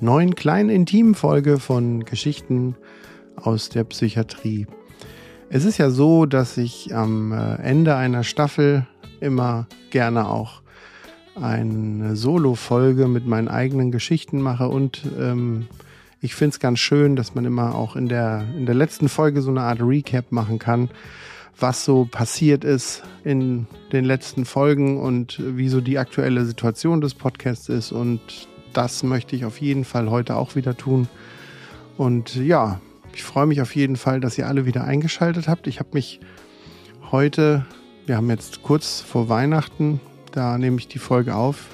neuen kleinen intimen Folge von Geschichten aus der Psychiatrie. Es ist ja so, dass ich am äh, Ende einer Staffel immer gerne auch eine Solo-Folge mit meinen eigenen Geschichten mache und ähm, ich finde es ganz schön, dass man immer auch in der, in der letzten Folge so eine Art Recap machen kann, was so passiert ist in den letzten Folgen und wie so die aktuelle Situation des Podcasts ist. Und das möchte ich auf jeden Fall heute auch wieder tun. Und ja, ich freue mich auf jeden Fall, dass ihr alle wieder eingeschaltet habt. Ich habe mich heute, wir haben jetzt kurz vor Weihnachten, da nehme ich die Folge auf,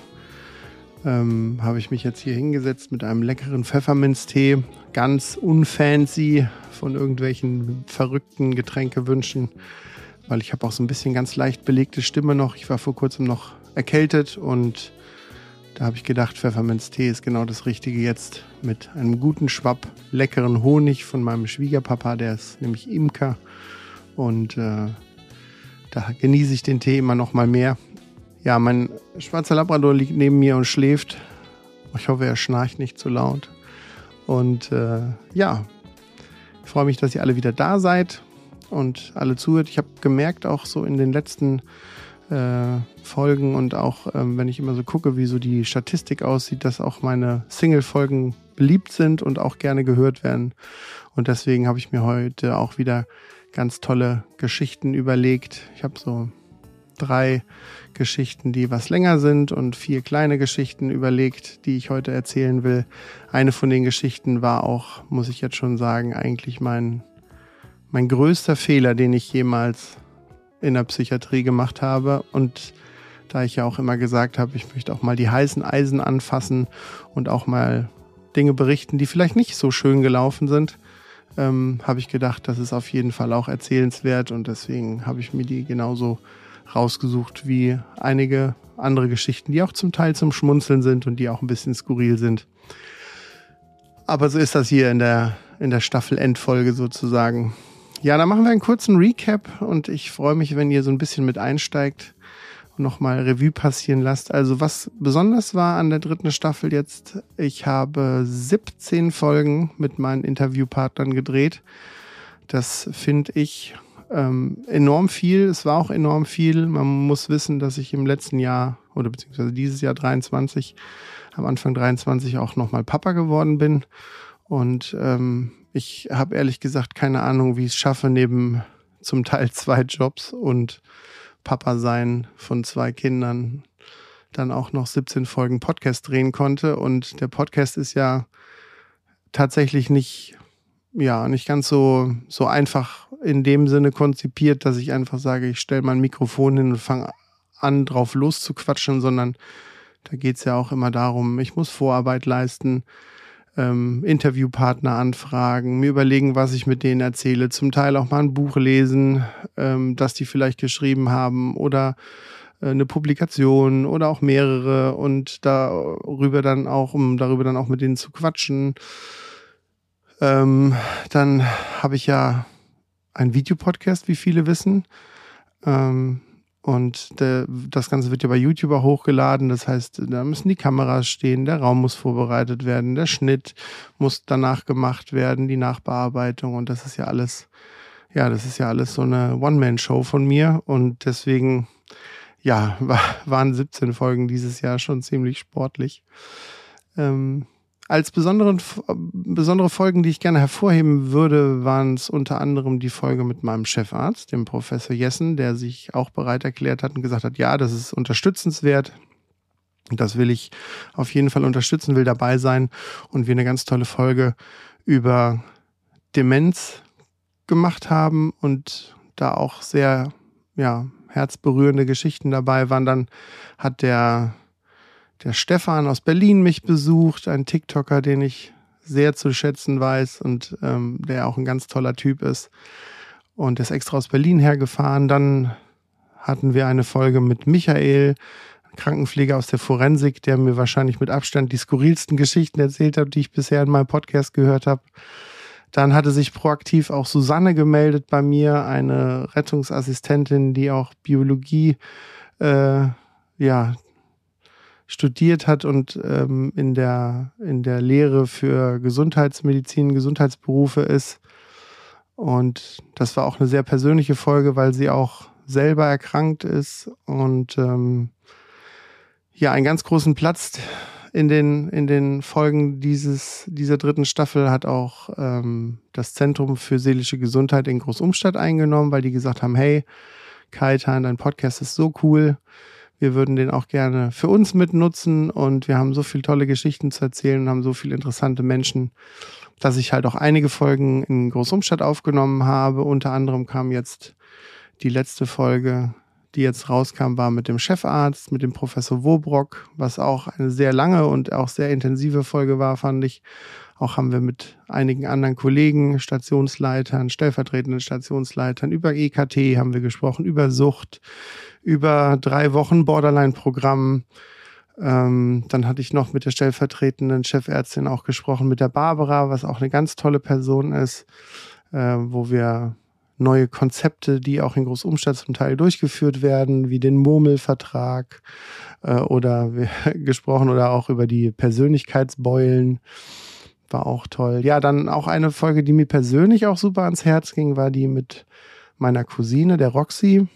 ähm, habe ich mich jetzt hier hingesetzt mit einem leckeren Pfefferminztee, ganz unfancy von irgendwelchen verrückten Getränkewünschen, weil ich habe auch so ein bisschen ganz leicht belegte Stimme noch. Ich war vor kurzem noch erkältet und da habe ich gedacht, Pfefferminztee ist genau das Richtige jetzt mit einem guten Schwapp leckeren Honig von meinem Schwiegerpapa, der ist nämlich Imker und äh, da genieße ich den Tee immer noch mal mehr. Ja, mein schwarzer Labrador liegt neben mir und schläft. Ich hoffe, er schnarcht nicht zu laut. Und äh, ja, ich freue mich, dass ihr alle wieder da seid und alle zuhört. Ich habe gemerkt, auch so in den letzten äh, Folgen und auch ähm, wenn ich immer so gucke, wie so die Statistik aussieht, dass auch meine Single-Folgen beliebt sind und auch gerne gehört werden. Und deswegen habe ich mir heute auch wieder ganz tolle Geschichten überlegt. Ich habe so drei Geschichten, die was länger sind und vier kleine Geschichten überlegt, die ich heute erzählen will. Eine von den Geschichten war auch, muss ich jetzt schon sagen, eigentlich mein, mein größter Fehler, den ich jemals in der Psychiatrie gemacht habe. Und da ich ja auch immer gesagt habe, ich möchte auch mal die heißen Eisen anfassen und auch mal Dinge berichten, die vielleicht nicht so schön gelaufen sind, ähm, habe ich gedacht, das ist auf jeden Fall auch erzählenswert und deswegen habe ich mir die genauso rausgesucht wie einige andere Geschichten, die auch zum Teil zum Schmunzeln sind und die auch ein bisschen skurril sind. Aber so ist das hier in der, in der Staffel-Endfolge sozusagen. Ja, dann machen wir einen kurzen Recap und ich freue mich, wenn ihr so ein bisschen mit einsteigt und nochmal Revue passieren lasst. Also was besonders war an der dritten Staffel jetzt, ich habe 17 Folgen mit meinen Interviewpartnern gedreht. Das finde ich ähm, enorm viel. Es war auch enorm viel. Man muss wissen, dass ich im letzten Jahr oder beziehungsweise dieses Jahr 23, am Anfang 23 auch nochmal Papa geworden bin. Und ähm, ich habe ehrlich gesagt keine Ahnung, wie ich es schaffe, neben zum Teil zwei Jobs und Papa sein von zwei Kindern dann auch noch 17 Folgen Podcast drehen konnte. Und der Podcast ist ja tatsächlich nicht, ja, nicht ganz so, so einfach in dem Sinne konzipiert, dass ich einfach sage, ich stelle mein Mikrofon hin und fange an, drauf loszuquatschen, sondern da geht es ja auch immer darum, ich muss Vorarbeit leisten ähm, Interviewpartner anfragen, mir überlegen, was ich mit denen erzähle, zum Teil auch mal ein Buch lesen, ähm, das die vielleicht geschrieben haben oder äh, eine Publikation oder auch mehrere und darüber dann auch, um darüber dann auch mit denen zu quatschen. Ähm, dann habe ich ja einen Videopodcast, wie viele wissen. Ähm, und der, das Ganze wird ja bei YouTube auch hochgeladen. Das heißt, da müssen die Kameras stehen, der Raum muss vorbereitet werden, der Schnitt muss danach gemacht werden, die Nachbearbeitung. Und das ist ja alles, ja, das ist ja alles so eine One-Man-Show von mir. Und deswegen, ja, war, waren 17 Folgen dieses Jahr schon ziemlich sportlich. Ähm, als besonderen, besondere Folgen, die ich gerne hervorheben würde, waren es unter anderem die Folge mit meinem Chefarzt, dem Professor Jessen, der sich auch bereit erklärt hat und gesagt hat, ja, das ist unterstützenswert. Das will ich auf jeden Fall unterstützen, will dabei sein und wir eine ganz tolle Folge über Demenz gemacht haben und da auch sehr, ja, herzberührende Geschichten dabei waren. Dann hat der der Stefan aus Berlin mich besucht, ein TikToker, den ich sehr zu schätzen weiß und ähm, der auch ein ganz toller Typ ist. Und ist extra aus Berlin hergefahren. Dann hatten wir eine Folge mit Michael, Krankenpfleger aus der Forensik, der mir wahrscheinlich mit Abstand die skurrilsten Geschichten erzählt hat, die ich bisher in meinem Podcast gehört habe. Dann hatte sich proaktiv auch Susanne gemeldet bei mir, eine Rettungsassistentin, die auch Biologie äh, ja, studiert hat und ähm, in, der, in der Lehre für Gesundheitsmedizin, Gesundheitsberufe ist. Und das war auch eine sehr persönliche Folge, weil sie auch selber erkrankt ist und ähm, ja, einen ganz großen Platz in den, in den Folgen dieses, dieser dritten Staffel hat auch ähm, das Zentrum für seelische Gesundheit in Großumstadt eingenommen, weil die gesagt haben, hey, Kaitan, dein Podcast ist so cool. Wir würden den auch gerne für uns mitnutzen und wir haben so viele tolle Geschichten zu erzählen und haben so viele interessante Menschen, dass ich halt auch einige Folgen in Großumstadt aufgenommen habe. Unter anderem kam jetzt die letzte Folge, die jetzt rauskam, war mit dem Chefarzt, mit dem Professor Wobrock, was auch eine sehr lange und auch sehr intensive Folge war, fand ich. Auch haben wir mit einigen anderen Kollegen, Stationsleitern, stellvertretenden Stationsleitern über EKT haben wir gesprochen, über Sucht, über drei Wochen Borderline-Programm. Ähm, dann hatte ich noch mit der stellvertretenden Chefärztin auch gesprochen, mit der Barbara, was auch eine ganz tolle Person ist, äh, wo wir neue Konzepte, die auch in Großumstadt zum Teil durchgeführt werden, wie den Murmelvertrag äh, oder gesprochen oder auch über die Persönlichkeitsbeulen. War auch toll. Ja, dann auch eine Folge, die mir persönlich auch super ans Herz ging, war die mit meiner Cousine, der Roxy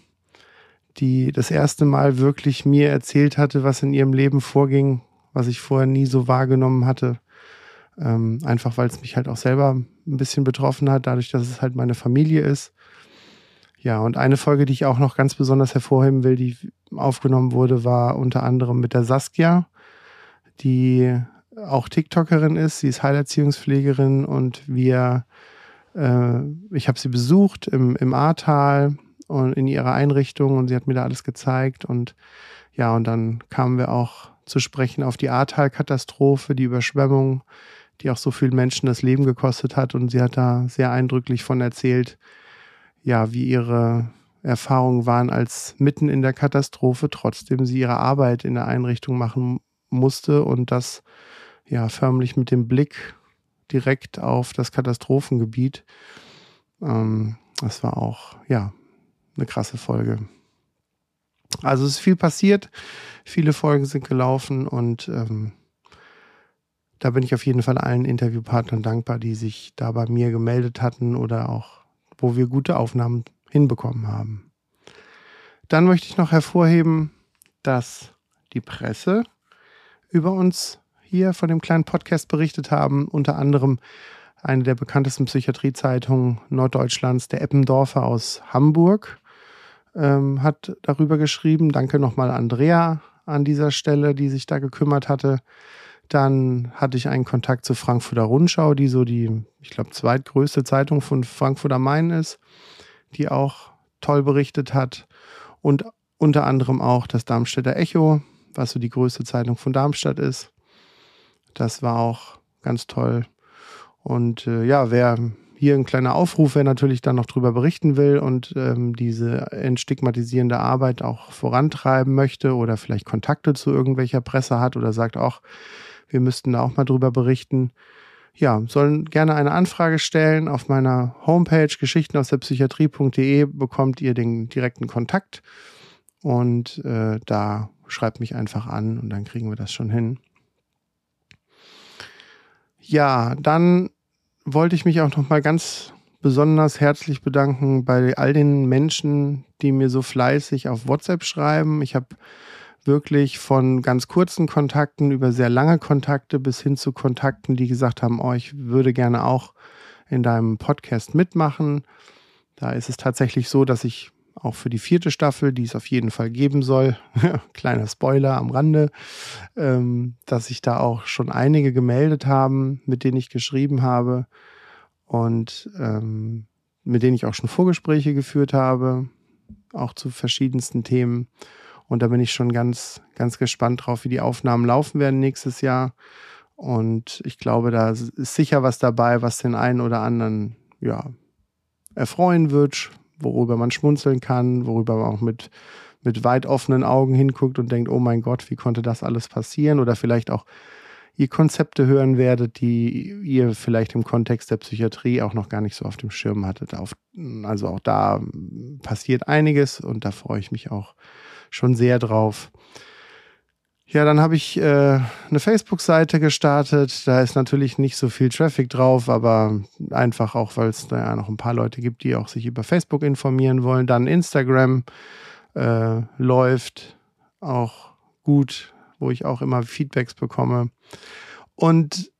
die das erste Mal wirklich mir erzählt hatte, was in ihrem Leben vorging, was ich vorher nie so wahrgenommen hatte. Ähm, einfach weil es mich halt auch selber ein bisschen betroffen hat, dadurch, dass es halt meine Familie ist. Ja, und eine Folge, die ich auch noch ganz besonders hervorheben will, die aufgenommen wurde, war unter anderem mit der Saskia, die auch TikTokerin ist. Sie ist Heilerziehungspflegerin und wir, äh, ich habe sie besucht im, im Ahrtal und in ihrer Einrichtung und sie hat mir da alles gezeigt und ja, und dann kamen wir auch zu sprechen auf die Ahrtal-Katastrophe, die Überschwemmung, die auch so vielen Menschen das Leben gekostet hat und sie hat da sehr eindrücklich von erzählt, ja, wie ihre Erfahrungen waren, als mitten in der Katastrophe trotzdem sie ihre Arbeit in der Einrichtung machen musste und das ja förmlich mit dem Blick direkt auf das Katastrophengebiet. Ähm, das war auch ja eine krasse Folge. Also es ist viel passiert, viele Folgen sind gelaufen und ähm, da bin ich auf jeden Fall allen Interviewpartnern dankbar, die sich da bei mir gemeldet hatten oder auch, wo wir gute Aufnahmen hinbekommen haben. Dann möchte ich noch hervorheben, dass die Presse über uns hier von dem kleinen Podcast berichtet haben, unter anderem eine der bekanntesten Psychiatriezeitungen Norddeutschlands, der Eppendorfer aus Hamburg, ähm, hat darüber geschrieben. Danke nochmal Andrea an dieser Stelle, die sich da gekümmert hatte. Dann hatte ich einen Kontakt zur Frankfurter Rundschau, die so die, ich glaube, zweitgrößte Zeitung von Frankfurt am Main ist, die auch toll berichtet hat. Und unter anderem auch das Darmstädter Echo, was so die größte Zeitung von Darmstadt ist. Das war auch ganz toll. Und äh, ja, wer hier ein kleiner Aufruf, wer natürlich dann noch drüber berichten will und ähm, diese entstigmatisierende Arbeit auch vorantreiben möchte oder vielleicht Kontakte zu irgendwelcher Presse hat oder sagt auch, wir müssten da auch mal drüber berichten. Ja, sollen gerne eine Anfrage stellen. Auf meiner Homepage geschichten aus der Psychiatrie.de bekommt ihr den direkten Kontakt und äh, da schreibt mich einfach an und dann kriegen wir das schon hin. Ja, dann wollte ich mich auch noch mal ganz besonders herzlich bedanken bei all den Menschen, die mir so fleißig auf WhatsApp schreiben. Ich habe wirklich von ganz kurzen Kontakten über sehr lange Kontakte bis hin zu Kontakten, die gesagt haben, oh, ich würde gerne auch in deinem Podcast mitmachen. Da ist es tatsächlich so, dass ich auch für die vierte Staffel, die es auf jeden Fall geben soll, kleiner Spoiler am Rande, ähm, dass sich da auch schon einige gemeldet haben, mit denen ich geschrieben habe. Und ähm, mit denen ich auch schon Vorgespräche geführt habe, auch zu verschiedensten Themen. Und da bin ich schon ganz, ganz gespannt drauf, wie die Aufnahmen laufen werden nächstes Jahr. Und ich glaube, da ist sicher was dabei, was den einen oder anderen ja, erfreuen wird, worüber man schmunzeln kann, worüber man auch mit, mit weit offenen Augen hinguckt und denkt, oh mein Gott, wie konnte das alles passieren? Oder vielleicht auch ihr Konzepte hören werdet, die ihr vielleicht im Kontext der Psychiatrie auch noch gar nicht so auf dem Schirm hattet. also auch da passiert einiges und da freue ich mich auch schon sehr drauf. Ja, dann habe ich äh, eine Facebook-Seite gestartet. Da ist natürlich nicht so viel Traffic drauf, aber einfach auch, weil es da ja noch ein paar Leute gibt, die auch sich über Facebook informieren wollen. Dann Instagram äh, läuft auch gut, wo ich auch immer Feedbacks bekomme. Und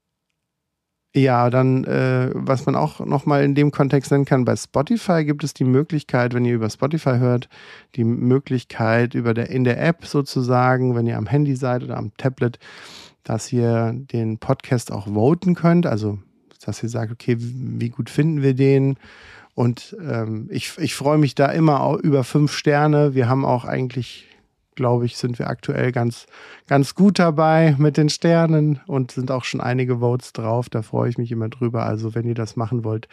ja, dann, äh, was man auch nochmal in dem Kontext nennen kann, bei Spotify gibt es die Möglichkeit, wenn ihr über Spotify hört, die Möglichkeit über der, in der App sozusagen, wenn ihr am Handy seid oder am Tablet, dass ihr den Podcast auch voten könnt. Also, dass ihr sagt, okay, wie gut finden wir den? Und ähm, ich, ich freue mich da immer über fünf Sterne. Wir haben auch eigentlich glaube ich, sind wir aktuell ganz, ganz gut dabei mit den Sternen und sind auch schon einige Votes drauf. Da freue ich mich immer drüber. Also, wenn ihr das machen wollt,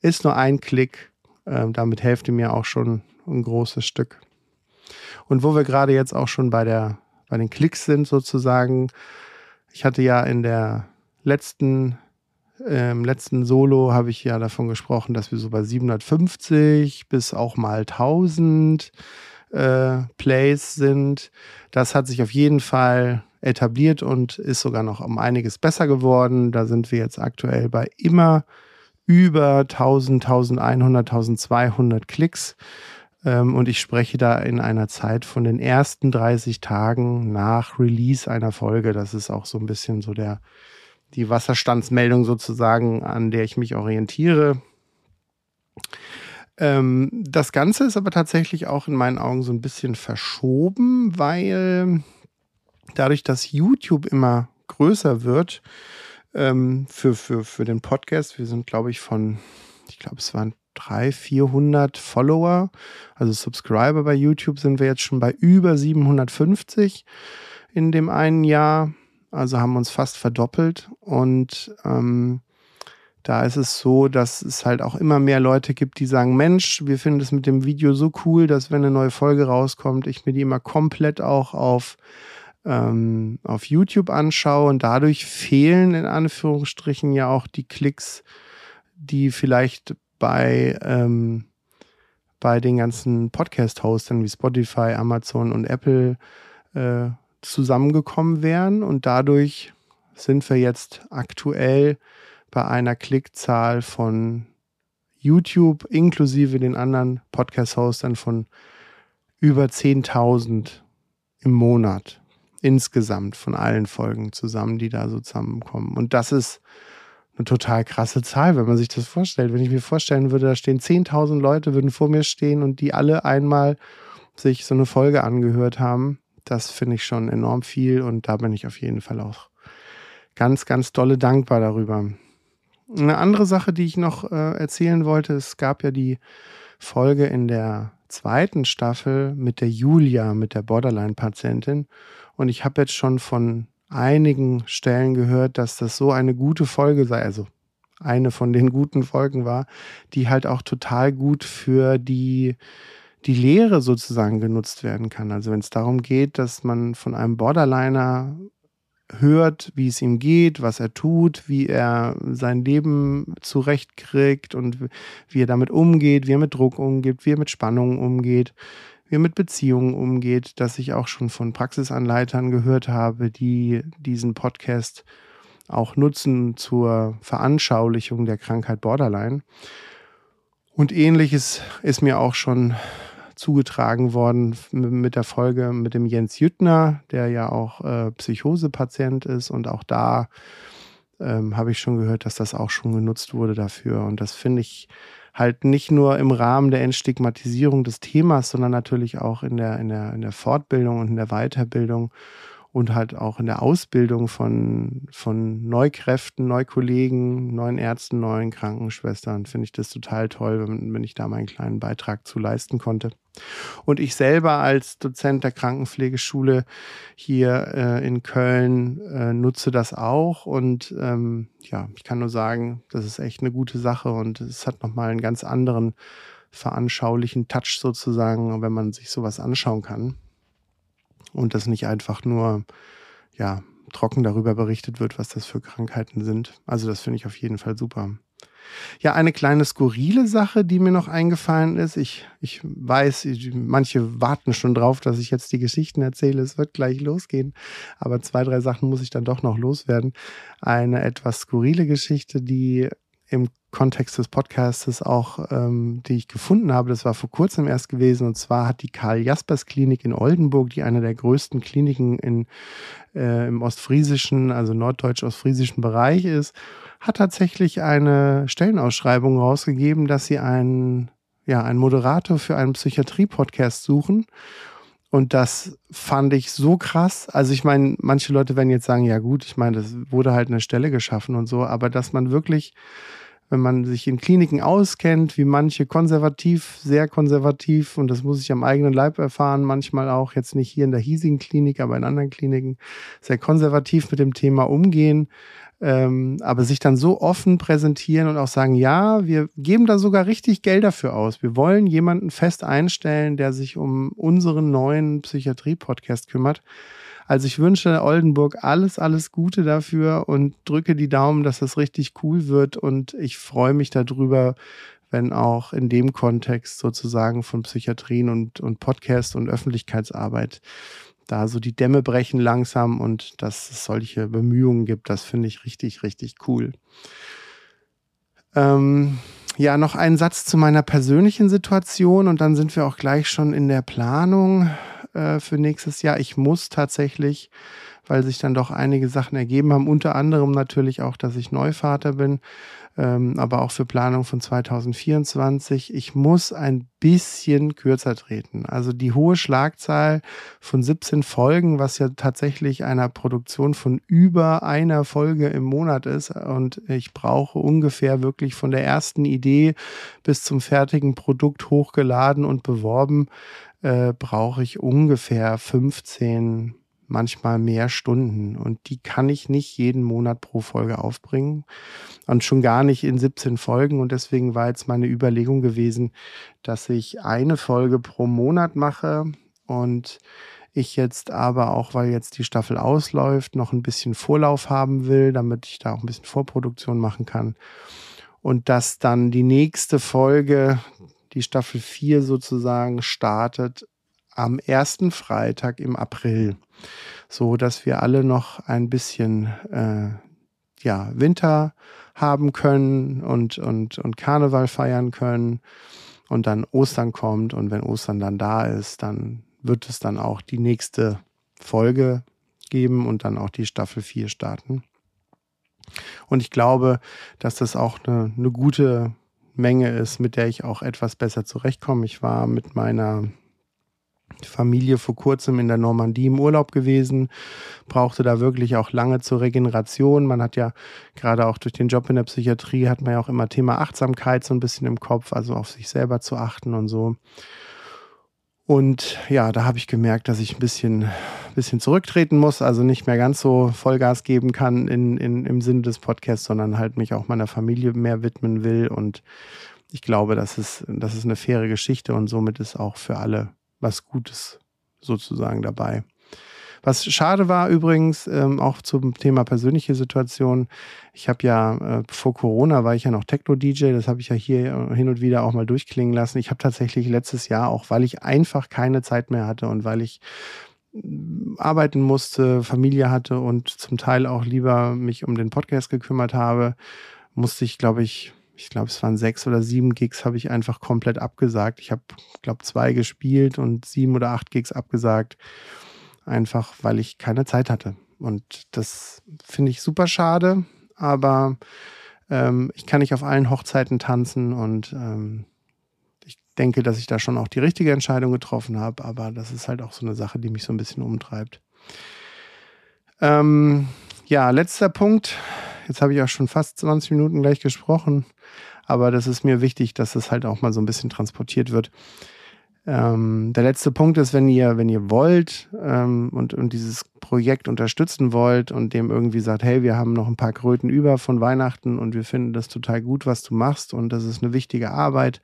ist nur ein Klick. Ähm, damit helft ihr mir auch schon ein großes Stück. Und wo wir gerade jetzt auch schon bei, der, bei den Klicks sind, sozusagen, ich hatte ja in der letzten im letzten Solo habe ich ja davon gesprochen, dass wir so bei 750 bis auch mal 1000 äh, Plays sind. Das hat sich auf jeden Fall etabliert und ist sogar noch um einiges besser geworden. Da sind wir jetzt aktuell bei immer über 1000, 1100, 1200 Klicks. Ähm, und ich spreche da in einer Zeit von den ersten 30 Tagen nach Release einer Folge. Das ist auch so ein bisschen so der, die Wasserstandsmeldung sozusagen, an der ich mich orientiere. Ähm, das Ganze ist aber tatsächlich auch in meinen Augen so ein bisschen verschoben, weil dadurch, dass YouTube immer größer wird ähm, für, für, für den Podcast, wir sind, glaube ich, von, ich glaube, es waren 300, 400 Follower, also Subscriber bei YouTube sind wir jetzt schon bei über 750 in dem einen Jahr. Also haben uns fast verdoppelt und ähm, da ist es so, dass es halt auch immer mehr Leute gibt, die sagen, Mensch, wir finden es mit dem Video so cool, dass wenn eine neue Folge rauskommt, ich mir die immer komplett auch auf, ähm, auf YouTube anschaue. Und dadurch fehlen in Anführungsstrichen ja auch die Klicks, die vielleicht bei, ähm, bei den ganzen Podcast-Hostern wie Spotify, Amazon und Apple äh, zusammengekommen wären. Und dadurch sind wir jetzt aktuell bei einer Klickzahl von YouTube inklusive den anderen Podcast-Hostern von über 10.000 im Monat insgesamt von allen Folgen zusammen, die da so zusammenkommen. Und das ist eine total krasse Zahl, wenn man sich das vorstellt. Wenn ich mir vorstellen würde, da stehen 10.000 Leute, würden vor mir stehen und die alle einmal sich so eine Folge angehört haben, das finde ich schon enorm viel und da bin ich auf jeden Fall auch ganz, ganz dolle dankbar darüber. Eine andere Sache, die ich noch äh, erzählen wollte, es gab ja die Folge in der zweiten Staffel mit der Julia, mit der Borderline-Patientin. Und ich habe jetzt schon von einigen Stellen gehört, dass das so eine gute Folge sei, also eine von den guten Folgen war, die halt auch total gut für die, die Lehre sozusagen genutzt werden kann. Also wenn es darum geht, dass man von einem Borderliner hört, wie es ihm geht, was er tut, wie er sein Leben zurechtkriegt und wie er damit umgeht, wie er mit Druck umgeht, wie er mit Spannungen umgeht, wie er mit Beziehungen umgeht, dass ich auch schon von Praxisanleitern gehört habe, die diesen Podcast auch nutzen zur Veranschaulichung der Krankheit Borderline. Und ähnliches ist mir auch schon zugetragen worden mit der Folge mit dem Jens Jüttner, der ja auch äh, Psychosepatient ist. Und auch da ähm, habe ich schon gehört, dass das auch schon genutzt wurde dafür. Und das finde ich halt nicht nur im Rahmen der Entstigmatisierung des Themas, sondern natürlich auch in der, in der, in der Fortbildung und in der Weiterbildung. Und halt auch in der Ausbildung von, von Neukräften, Neukollegen, neuen Ärzten, neuen Krankenschwestern finde ich das total toll, wenn, wenn ich da meinen kleinen Beitrag zu leisten konnte. Und ich selber als Dozent der Krankenpflegeschule hier äh, in Köln äh, nutze das auch. Und ähm, ja, ich kann nur sagen, das ist echt eine gute Sache und es hat nochmal einen ganz anderen veranschaulichen Touch sozusagen, wenn man sich sowas anschauen kann und das nicht einfach nur, ja, trocken darüber berichtet wird, was das für Krankheiten sind. Also das finde ich auf jeden Fall super. Ja, eine kleine skurrile Sache, die mir noch eingefallen ist. Ich, ich weiß, manche warten schon drauf, dass ich jetzt die Geschichten erzähle. Es wird gleich losgehen. Aber zwei, drei Sachen muss ich dann doch noch loswerden. Eine etwas skurrile Geschichte, die im Kontext des Podcasts auch, ähm, die ich gefunden habe, das war vor kurzem erst gewesen. Und zwar hat die Karl-Jaspers-Klinik in Oldenburg, die eine der größten Kliniken in, äh, im ostfriesischen, also norddeutsch-ostfriesischen Bereich ist, hat tatsächlich eine Stellenausschreibung rausgegeben, dass sie einen, ja, einen Moderator für einen Psychiatrie-Podcast suchen. Und das fand ich so krass. Also ich meine, manche Leute werden jetzt sagen, ja gut, ich meine, das wurde halt eine Stelle geschaffen und so, aber dass man wirklich wenn man sich in Kliniken auskennt, wie manche konservativ, sehr konservativ, und das muss ich am eigenen Leib erfahren, manchmal auch jetzt nicht hier in der hiesigen Klinik, aber in anderen Kliniken, sehr konservativ mit dem Thema umgehen, ähm, aber sich dann so offen präsentieren und auch sagen, ja, wir geben da sogar richtig Geld dafür aus. Wir wollen jemanden fest einstellen, der sich um unseren neuen Psychiatrie-Podcast kümmert. Also ich wünsche Oldenburg alles, alles Gute dafür und drücke die Daumen, dass das richtig cool wird. Und ich freue mich darüber, wenn auch in dem Kontext sozusagen von Psychiatrien und, und Podcast und Öffentlichkeitsarbeit da so die Dämme brechen langsam und dass es solche Bemühungen gibt. Das finde ich richtig, richtig cool. Ähm, ja, noch ein Satz zu meiner persönlichen Situation und dann sind wir auch gleich schon in der Planung äh, für nächstes Jahr. Ich muss tatsächlich, weil sich dann doch einige Sachen ergeben haben, unter anderem natürlich auch, dass ich Neuvater bin, ähm, aber auch für Planung von 2024. Ich muss ein bisschen kürzer treten. Also die hohe Schlagzahl von 17 Folgen, was ja tatsächlich einer Produktion von über einer Folge im Monat ist. Und ich brauche ungefähr wirklich von der ersten Idee bis zum fertigen Produkt hochgeladen und beworben äh, brauche ich ungefähr 15, manchmal mehr Stunden. Und die kann ich nicht jeden Monat pro Folge aufbringen. Und schon gar nicht in 17 Folgen. Und deswegen war jetzt meine Überlegung gewesen, dass ich eine Folge pro Monat mache und ich jetzt aber auch, weil jetzt die Staffel ausläuft, noch ein bisschen Vorlauf haben will, damit ich da auch ein bisschen Vorproduktion machen kann. Und dass dann die nächste Folge die Staffel 4 sozusagen startet am ersten Freitag im April, so dass wir alle noch ein bisschen äh, ja Winter haben können und und und Karneval feiern können und dann Ostern kommt und wenn Ostern dann da ist, dann wird es dann auch die nächste Folge geben und dann auch die Staffel 4 starten. Und ich glaube, dass das auch eine, eine gute Menge ist, mit der ich auch etwas besser zurechtkomme. Ich war mit meiner Familie vor kurzem in der Normandie im Urlaub gewesen, brauchte da wirklich auch lange zur Regeneration. Man hat ja gerade auch durch den Job in der Psychiatrie hat man ja auch immer Thema Achtsamkeit so ein bisschen im Kopf, also auf sich selber zu achten und so. Und ja, da habe ich gemerkt, dass ich ein bisschen, bisschen zurücktreten muss, also nicht mehr ganz so Vollgas geben kann in, in, im Sinne des Podcasts, sondern halt mich auch meiner Familie mehr widmen will. Und ich glaube, das ist, das ist eine faire Geschichte und somit ist auch für alle was Gutes sozusagen dabei. Was schade war übrigens, ähm, auch zum Thema persönliche Situation. Ich habe ja äh, vor Corona war ich ja noch Techno-DJ, das habe ich ja hier hin und wieder auch mal durchklingen lassen. Ich habe tatsächlich letztes Jahr, auch weil ich einfach keine Zeit mehr hatte und weil ich mm, arbeiten musste, Familie hatte und zum Teil auch lieber mich um den Podcast gekümmert habe, musste ich, glaube ich, ich glaube, es waren sechs oder sieben Gigs, habe ich einfach komplett abgesagt. Ich habe, glaube zwei gespielt und sieben oder acht Gigs abgesagt einfach weil ich keine Zeit hatte. Und das finde ich super schade, aber ähm, ich kann nicht auf allen Hochzeiten tanzen und ähm, ich denke, dass ich da schon auch die richtige Entscheidung getroffen habe, aber das ist halt auch so eine Sache, die mich so ein bisschen umtreibt. Ähm, ja, letzter Punkt. Jetzt habe ich auch schon fast 20 Minuten gleich gesprochen, aber das ist mir wichtig, dass das halt auch mal so ein bisschen transportiert wird. Ähm, der letzte Punkt ist, wenn ihr, wenn ihr wollt ähm, und, und dieses Projekt unterstützen wollt und dem irgendwie sagt, hey, wir haben noch ein paar Kröten über von Weihnachten und wir finden das total gut, was du machst und das ist eine wichtige Arbeit,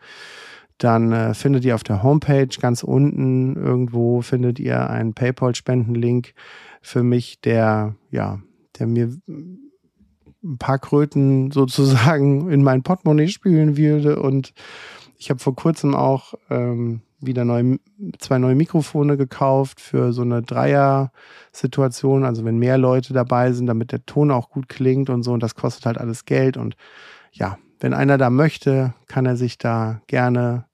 dann äh, findet ihr auf der Homepage ganz unten irgendwo findet ihr einen PayPal-Spendenlink für mich, der, ja, der mir ein paar Kröten sozusagen in mein Portemonnaie spülen würde. Und ich habe vor kurzem auch ähm, wieder neu, zwei neue Mikrofone gekauft für so eine Dreier-Situation, also wenn mehr Leute dabei sind, damit der Ton auch gut klingt und so. Und das kostet halt alles Geld. Und ja, wenn einer da möchte, kann er sich da gerne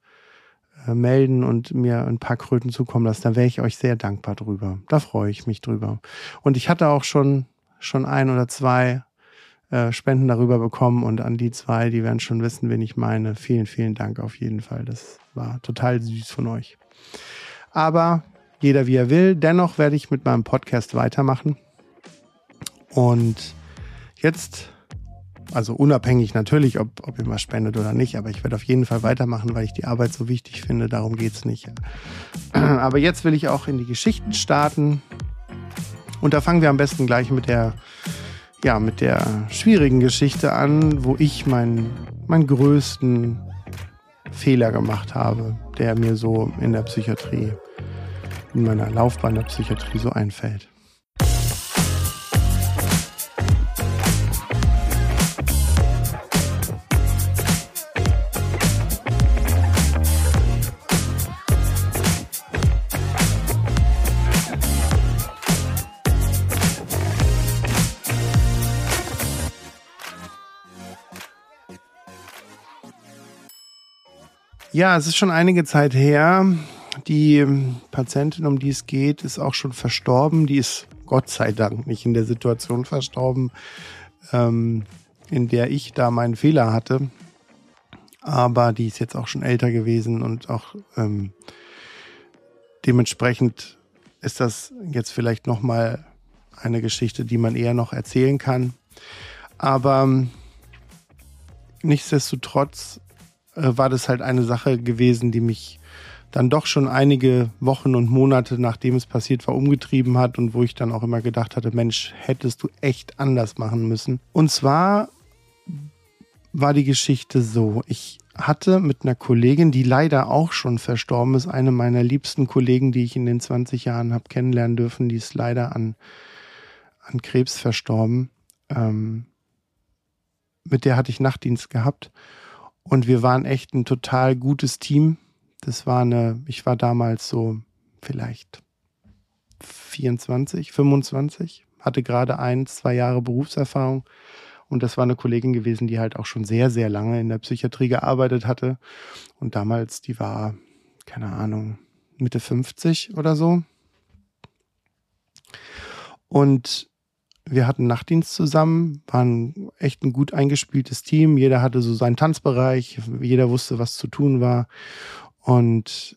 äh, melden und mir ein paar Kröten zukommen lassen. Da wäre ich euch sehr dankbar drüber. Da freue ich mich drüber. Und ich hatte auch schon, schon ein oder zwei äh, Spenden darüber bekommen und an die zwei, die werden schon wissen, wen ich meine. Vielen, vielen Dank auf jeden Fall. Das war total süß von euch. Aber jeder wie er will. Dennoch werde ich mit meinem Podcast weitermachen. Und jetzt, also unabhängig natürlich, ob, ob ihr mal spendet oder nicht, aber ich werde auf jeden Fall weitermachen, weil ich die Arbeit so wichtig finde. Darum geht es nicht. Aber jetzt will ich auch in die Geschichten starten. Und da fangen wir am besten gleich mit der ja, mit der schwierigen Geschichte an, wo ich meinen, meinen größten Fehler gemacht habe, der mir so in der Psychiatrie, in meiner Laufbahn der Psychiatrie so einfällt. Ja, es ist schon einige Zeit her. Die Patientin, um die es geht, ist auch schon verstorben. Die ist Gott sei Dank nicht in der Situation verstorben, ähm, in der ich da meinen Fehler hatte. Aber die ist jetzt auch schon älter gewesen und auch ähm, dementsprechend ist das jetzt vielleicht nochmal eine Geschichte, die man eher noch erzählen kann. Aber ähm, nichtsdestotrotz war das halt eine Sache gewesen, die mich dann doch schon einige Wochen und Monate, nachdem es passiert war, umgetrieben hat und wo ich dann auch immer gedacht hatte, Mensch, hättest du echt anders machen müssen. Und zwar war die Geschichte so, ich hatte mit einer Kollegin, die leider auch schon verstorben ist, eine meiner liebsten Kollegen, die ich in den 20 Jahren habe kennenlernen dürfen, die ist leider an, an Krebs verstorben. Ähm, mit der hatte ich Nachtdienst gehabt und wir waren echt ein total gutes Team. Das war eine, ich war damals so vielleicht 24, 25, hatte gerade ein, zwei Jahre Berufserfahrung. Und das war eine Kollegin gewesen, die halt auch schon sehr, sehr lange in der Psychiatrie gearbeitet hatte. Und damals, die war, keine Ahnung, Mitte 50 oder so. Und wir hatten Nachtdienst zusammen, waren echt ein gut eingespieltes Team. Jeder hatte so seinen Tanzbereich, jeder wusste, was zu tun war. Und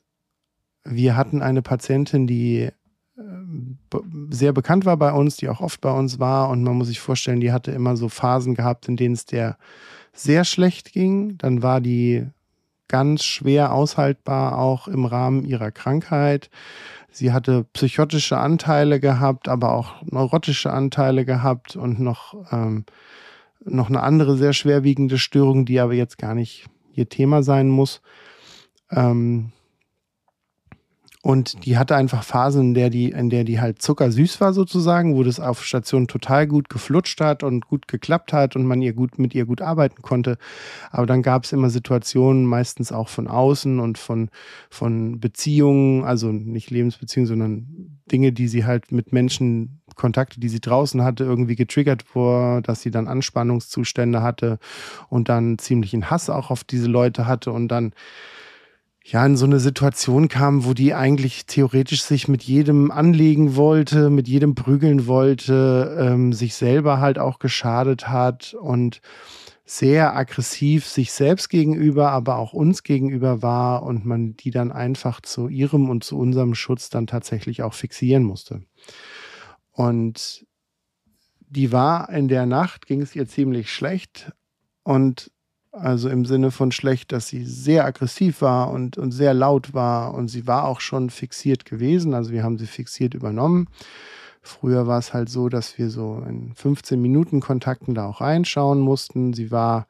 wir hatten eine Patientin, die äh, sehr bekannt war bei uns, die auch oft bei uns war. Und man muss sich vorstellen, die hatte immer so Phasen gehabt, in denen es der sehr schlecht ging. Dann war die ganz schwer aushaltbar, auch im Rahmen ihrer Krankheit. Sie hatte psychotische Anteile gehabt, aber auch neurotische Anteile gehabt und noch, ähm, noch eine andere sehr schwerwiegende Störung, die aber jetzt gar nicht ihr Thema sein muss. Ähm, und die hatte einfach Phasen, in der die, in der die halt zuckersüß war sozusagen, wo das auf Station total gut geflutscht hat und gut geklappt hat und man ihr gut mit ihr gut arbeiten konnte. Aber dann gab es immer Situationen, meistens auch von außen und von, von Beziehungen, also nicht Lebensbeziehungen, sondern Dinge, die sie halt mit Menschen, Kontakte, die sie draußen hatte, irgendwie getriggert vor, dass sie dann Anspannungszustände hatte und dann ziemlichen Hass auch auf diese Leute hatte und dann ja, in so eine Situation kam, wo die eigentlich theoretisch sich mit jedem anlegen wollte, mit jedem prügeln wollte, ähm, sich selber halt auch geschadet hat und sehr aggressiv sich selbst gegenüber, aber auch uns gegenüber war und man die dann einfach zu ihrem und zu unserem Schutz dann tatsächlich auch fixieren musste. Und die war in der Nacht, ging es ihr ziemlich schlecht und also im Sinne von schlecht, dass sie sehr aggressiv war und, und sehr laut war und sie war auch schon fixiert gewesen. Also wir haben sie fixiert übernommen. Früher war es halt so, dass wir so in 15 Minuten Kontakten da auch reinschauen mussten. Sie war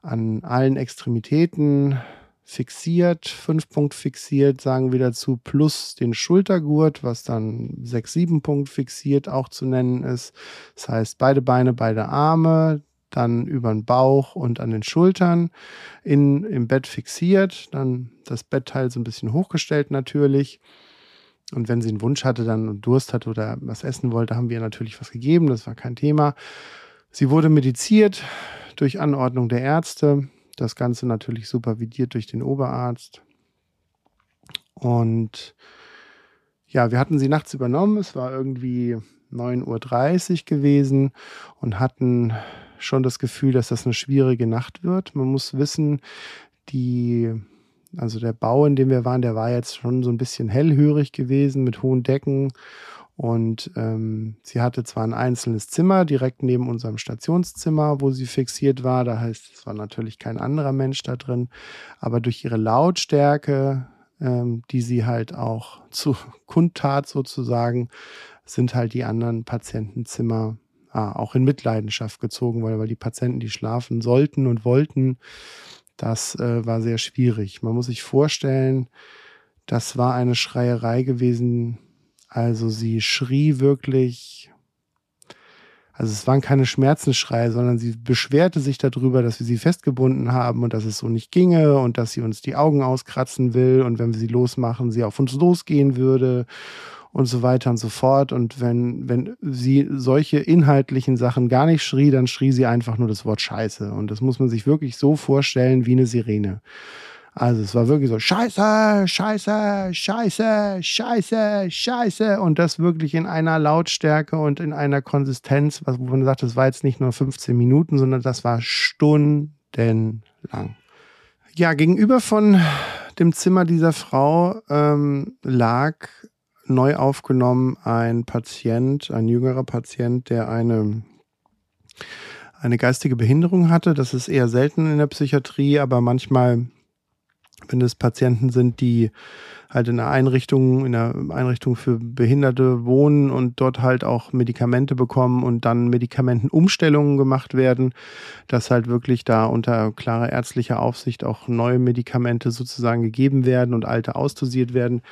an allen Extremitäten fixiert, fünf Punkt fixiert, sagen wir dazu, plus den Schultergurt, was dann sechs, sieben Punkt fixiert auch zu nennen ist. Das heißt, beide Beine, beide Arme, dann über den Bauch und an den Schultern in, im Bett fixiert, dann das Bettteil so ein bisschen hochgestellt natürlich. Und wenn sie einen Wunsch hatte, dann Durst hatte oder was essen wollte, haben wir natürlich was gegeben, das war kein Thema. Sie wurde mediziert durch Anordnung der Ärzte. Das Ganze natürlich supervidiert durch den Oberarzt. Und ja, wir hatten sie nachts übernommen. Es war irgendwie 9.30 Uhr gewesen und hatten schon das Gefühl, dass das eine schwierige Nacht wird. Man muss wissen, die, also der Bau, in dem wir waren, der war jetzt schon so ein bisschen hellhörig gewesen mit hohen Decken und ähm, sie hatte zwar ein einzelnes Zimmer direkt neben unserem Stationszimmer, wo sie fixiert war. Da heißt, es war natürlich kein anderer Mensch da drin. Aber durch ihre Lautstärke, ähm, die sie halt auch zu kundtat sozusagen, sind halt die anderen Patientenzimmer auch in Mitleidenschaft gezogen, weil, weil die Patienten, die schlafen sollten und wollten, das äh, war sehr schwierig. Man muss sich vorstellen, das war eine Schreierei gewesen, also sie schrie wirklich, also es waren keine Schmerzensschreie, sondern sie beschwerte sich darüber, dass wir sie festgebunden haben und dass es so nicht ginge und dass sie uns die Augen auskratzen will und wenn wir sie losmachen, sie auf uns losgehen würde und so weiter und so fort. Und wenn, wenn sie solche inhaltlichen Sachen gar nicht schrie, dann schrie sie einfach nur das Wort Scheiße. Und das muss man sich wirklich so vorstellen wie eine Sirene. Also es war wirklich so, scheiße, scheiße, scheiße, scheiße, scheiße. Und das wirklich in einer Lautstärke und in einer Konsistenz, wo man sagt, das war jetzt nicht nur 15 Minuten, sondern das war stundenlang. Ja, gegenüber von dem Zimmer dieser Frau ähm, lag neu aufgenommen ein Patient, ein jüngerer Patient, der eine eine geistige Behinderung hatte. Das ist eher selten in der Psychiatrie, aber manchmal wenn es Patienten sind, die halt in einer Einrichtung, in einer Einrichtung für Behinderte wohnen und dort halt auch Medikamente bekommen und dann Medikamentenumstellungen gemacht werden, dass halt wirklich da unter klarer ärztlicher Aufsicht auch neue Medikamente sozusagen gegeben werden und alte ausdosiert werden,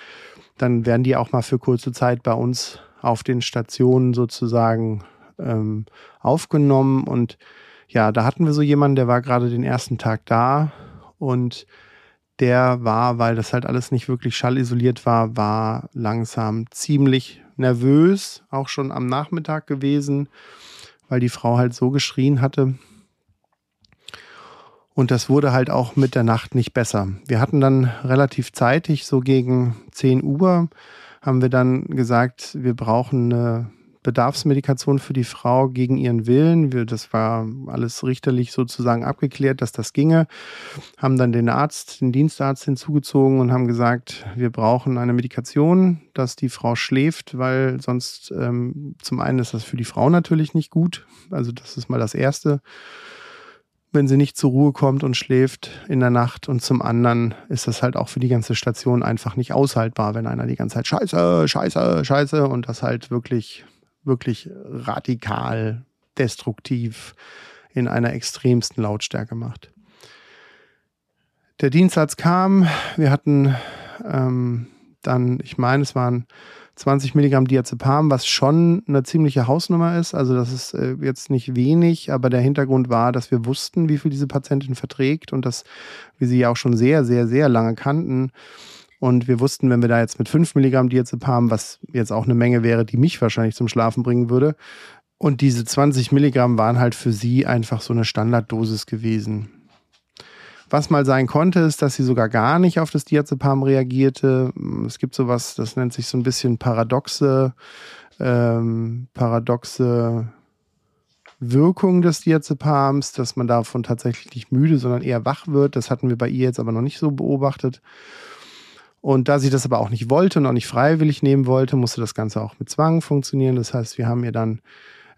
dann werden die auch mal für kurze Zeit bei uns auf den Stationen sozusagen ähm, aufgenommen und ja, da hatten wir so jemanden, der war gerade den ersten Tag da und der war, weil das halt alles nicht wirklich schallisoliert war, war langsam ziemlich nervös, auch schon am Nachmittag gewesen, weil die Frau halt so geschrien hatte. Und das wurde halt auch mit der Nacht nicht besser. Wir hatten dann relativ zeitig, so gegen 10 Uhr, haben wir dann gesagt, wir brauchen eine Bedarfsmedikation für die Frau gegen ihren Willen. Wir, das war alles richterlich sozusagen abgeklärt, dass das ginge. Haben dann den Arzt, den Dienstarzt hinzugezogen und haben gesagt, wir brauchen eine Medikation, dass die Frau schläft, weil sonst ähm, zum einen ist das für die Frau natürlich nicht gut. Also das ist mal das Erste wenn sie nicht zur Ruhe kommt und schläft in der Nacht. Und zum anderen ist das halt auch für die ganze Station einfach nicht aushaltbar, wenn einer die ganze Zeit Scheiße, Scheiße, Scheiße und das halt wirklich wirklich radikal, destruktiv in einer extremsten Lautstärke macht. Der Dienstsatz kam, wir hatten ähm, dann, ich meine, es waren 20 Milligramm Diazepam, was schon eine ziemliche Hausnummer ist. Also das ist äh, jetzt nicht wenig, aber der Hintergrund war, dass wir wussten, wie viel diese Patientin verträgt und dass wir sie ja auch schon sehr, sehr, sehr lange kannten und wir wussten, wenn wir da jetzt mit 5 Milligramm Diazepam, was jetzt auch eine Menge wäre, die mich wahrscheinlich zum Schlafen bringen würde, und diese 20 Milligramm waren halt für sie einfach so eine Standarddosis gewesen. Was mal sein konnte, ist, dass sie sogar gar nicht auf das Diazepam reagierte. Es gibt sowas, das nennt sich so ein bisschen paradoxe, ähm, paradoxe Wirkung des Diazepams, dass man davon tatsächlich nicht müde, sondern eher wach wird. Das hatten wir bei ihr jetzt aber noch nicht so beobachtet. Und da sie das aber auch nicht wollte und auch nicht freiwillig nehmen wollte, musste das Ganze auch mit Zwang funktionieren. Das heißt, wir haben ihr dann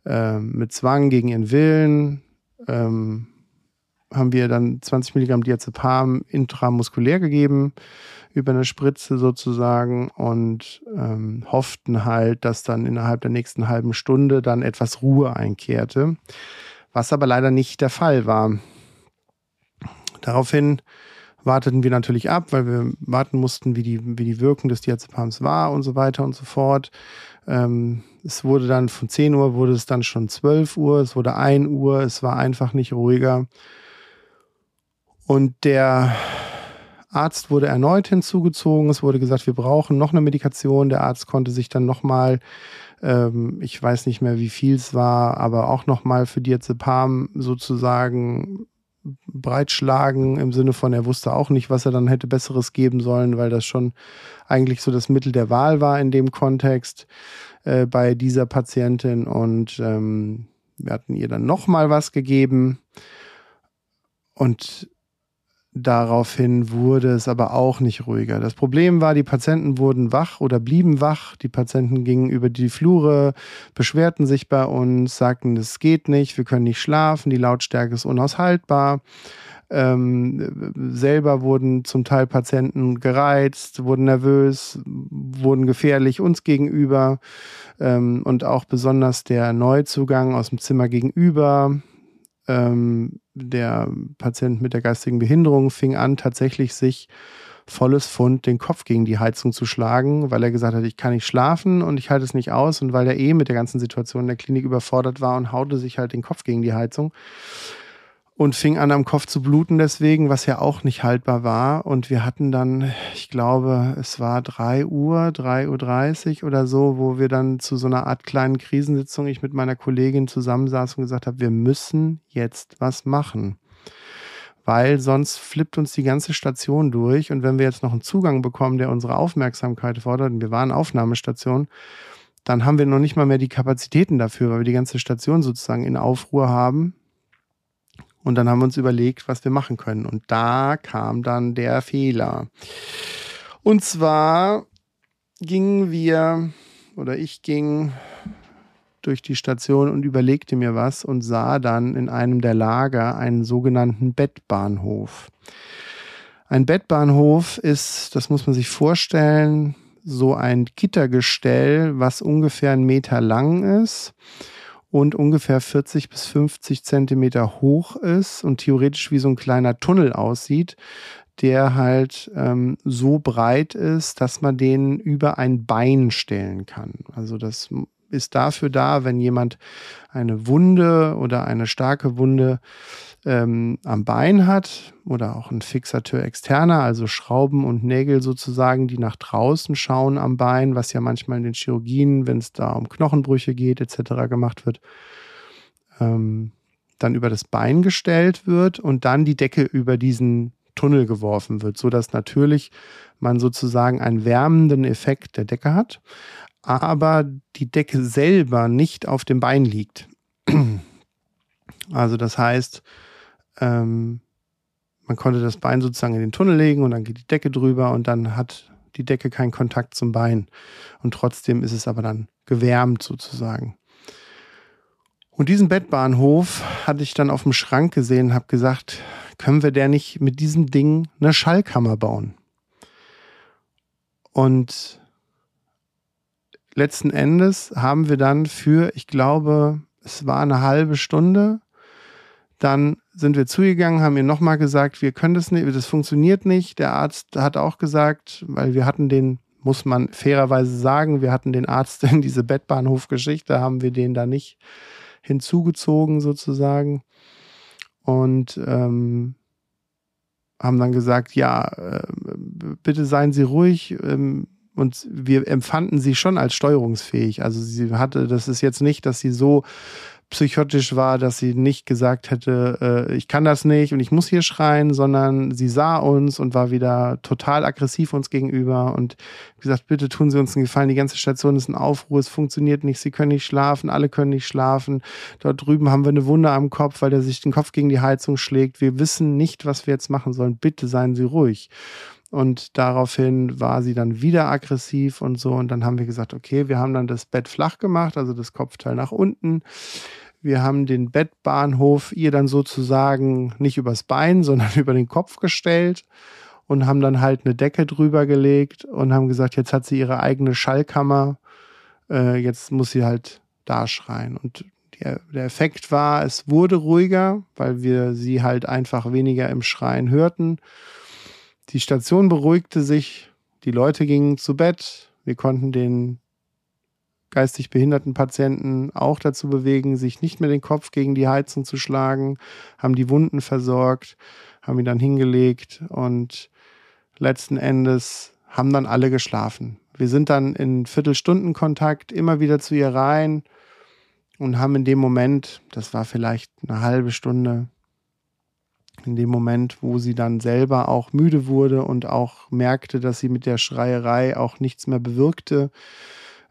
äh, mit Zwang gegen ihren Willen ähm, haben wir dann 20 Milligramm Diazepam intramuskulär gegeben über eine Spritze sozusagen und ähm, hofften halt, dass dann innerhalb der nächsten halben Stunde dann etwas Ruhe einkehrte, was aber leider nicht der Fall war. Daraufhin warteten wir natürlich ab, weil wir warten mussten, wie die, wie die Wirkung des Diazepams war und so weiter und so fort. Ähm, es wurde dann von 10 Uhr wurde es dann schon 12 Uhr, es wurde 1 Uhr, es war einfach nicht ruhiger. Und der Arzt wurde erneut hinzugezogen. Es wurde gesagt, wir brauchen noch eine Medikation. Der Arzt konnte sich dann nochmal, ähm, ich weiß nicht mehr, wie viel es war, aber auch nochmal für Diazepam sozusagen breitschlagen im Sinne von, er wusste auch nicht, was er dann hätte Besseres geben sollen, weil das schon eigentlich so das Mittel der Wahl war in dem Kontext äh, bei dieser Patientin. Und ähm, wir hatten ihr dann nochmal was gegeben. Und Daraufhin wurde es aber auch nicht ruhiger. Das Problem war, die Patienten wurden wach oder blieben wach. Die Patienten gingen über die Flure, beschwerten sich bei uns, sagten, es geht nicht, wir können nicht schlafen, die Lautstärke ist unaushaltbar. Ähm, selber wurden zum Teil Patienten gereizt, wurden nervös, wurden gefährlich uns gegenüber ähm, und auch besonders der Neuzugang aus dem Zimmer gegenüber ähm, der Patient mit der geistigen Behinderung fing an, tatsächlich sich volles Pfund den Kopf gegen die Heizung zu schlagen, weil er gesagt hat, ich kann nicht schlafen und ich halte es nicht aus. Und weil er eh mit der ganzen Situation in der Klinik überfordert war und haute sich halt den Kopf gegen die Heizung und fing an am Kopf zu bluten deswegen, was ja auch nicht haltbar war. Und wir hatten dann, ich glaube, es war drei Uhr, drei Uhr dreißig oder so, wo wir dann zu so einer Art kleinen Krisensitzung, ich mit meiner Kollegin zusammensaß und gesagt habe, wir müssen jetzt was machen. Weil sonst flippt uns die ganze Station durch. Und wenn wir jetzt noch einen Zugang bekommen, der unsere Aufmerksamkeit fordert, und wir waren Aufnahmestation, dann haben wir noch nicht mal mehr die Kapazitäten dafür, weil wir die ganze Station sozusagen in Aufruhr haben und dann haben wir uns überlegt, was wir machen können. Und da kam dann der Fehler. Und zwar gingen wir oder ich ging durch die Station und überlegte mir was und sah dann in einem der Lager einen sogenannten Bettbahnhof. Ein Bettbahnhof ist, das muss man sich vorstellen, so ein Gittergestell, was ungefähr einen Meter lang ist und ungefähr 40 bis 50 Zentimeter hoch ist und theoretisch wie so ein kleiner Tunnel aussieht, der halt ähm, so breit ist, dass man den über ein Bein stellen kann. Also das ist dafür da, wenn jemand eine Wunde oder eine starke Wunde ähm, am Bein hat oder auch ein Fixateur externer, also Schrauben und Nägel sozusagen, die nach draußen schauen am Bein, was ja manchmal in den Chirurgien, wenn es da um Knochenbrüche geht etc. gemacht wird, ähm, dann über das Bein gestellt wird und dann die Decke über diesen Tunnel geworfen wird, sodass natürlich man sozusagen einen wärmenden Effekt der Decke hat, aber die Decke selber nicht auf dem Bein liegt. Also das heißt, ähm, man konnte das Bein sozusagen in den Tunnel legen und dann geht die Decke drüber und dann hat die Decke keinen Kontakt zum Bein. Und trotzdem ist es aber dann gewärmt sozusagen. Und diesen Bettbahnhof hatte ich dann auf dem Schrank gesehen, habe gesagt, können wir der nicht mit diesem Ding eine Schallkammer bauen? Und letzten Endes haben wir dann für, ich glaube, es war eine halbe Stunde, dann sind wir zugegangen, haben ihr nochmal gesagt, wir können das nicht, das funktioniert nicht. Der Arzt hat auch gesagt, weil wir hatten den, muss man fairerweise sagen, wir hatten den Arzt in diese Bettbahnhofgeschichte, haben wir den da nicht hinzugezogen sozusagen. Und ähm, haben dann gesagt, ja, äh, bitte seien Sie ruhig. Ähm, und wir empfanden sie schon als steuerungsfähig. Also sie hatte, das ist jetzt nicht, dass sie so psychotisch war, dass sie nicht gesagt hätte, äh, ich kann das nicht und ich muss hier schreien, sondern sie sah uns und war wieder total aggressiv uns gegenüber und gesagt, bitte tun Sie uns einen Gefallen, die ganze Station ist in Aufruhr, es funktioniert nicht, Sie können nicht schlafen, alle können nicht schlafen. Dort drüben haben wir eine Wunde am Kopf, weil der sich den Kopf gegen die Heizung schlägt. Wir wissen nicht, was wir jetzt machen sollen. Bitte seien Sie ruhig. Und daraufhin war sie dann wieder aggressiv und so. Und dann haben wir gesagt, okay, wir haben dann das Bett flach gemacht, also das Kopfteil nach unten. Wir haben den Bettbahnhof ihr dann sozusagen nicht übers Bein, sondern über den Kopf gestellt und haben dann halt eine Decke drüber gelegt und haben gesagt, jetzt hat sie ihre eigene Schallkammer. Äh, jetzt muss sie halt da schreien. Und der, der Effekt war, es wurde ruhiger, weil wir sie halt einfach weniger im Schreien hörten. Die Station beruhigte sich, die Leute gingen zu Bett, wir konnten den geistig behinderten Patienten auch dazu bewegen, sich nicht mehr den Kopf gegen die Heizung zu schlagen, haben die Wunden versorgt, haben ihn dann hingelegt und letzten Endes haben dann alle geschlafen. Wir sind dann in Viertelstundenkontakt immer wieder zu ihr rein und haben in dem Moment, das war vielleicht eine halbe Stunde, in dem Moment, wo sie dann selber auch müde wurde und auch merkte, dass sie mit der Schreierei auch nichts mehr bewirkte,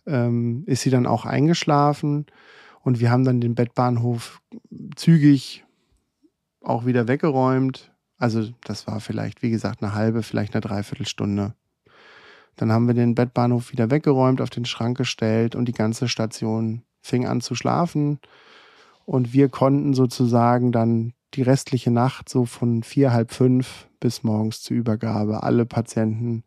ähm, ist sie dann auch eingeschlafen. Und wir haben dann den Bettbahnhof zügig auch wieder weggeräumt. Also das war vielleicht, wie gesagt, eine halbe, vielleicht eine Dreiviertelstunde. Dann haben wir den Bettbahnhof wieder weggeräumt, auf den Schrank gestellt und die ganze Station fing an zu schlafen. Und wir konnten sozusagen dann die restliche Nacht so von vier, halb fünf bis morgens zur Übergabe alle Patienten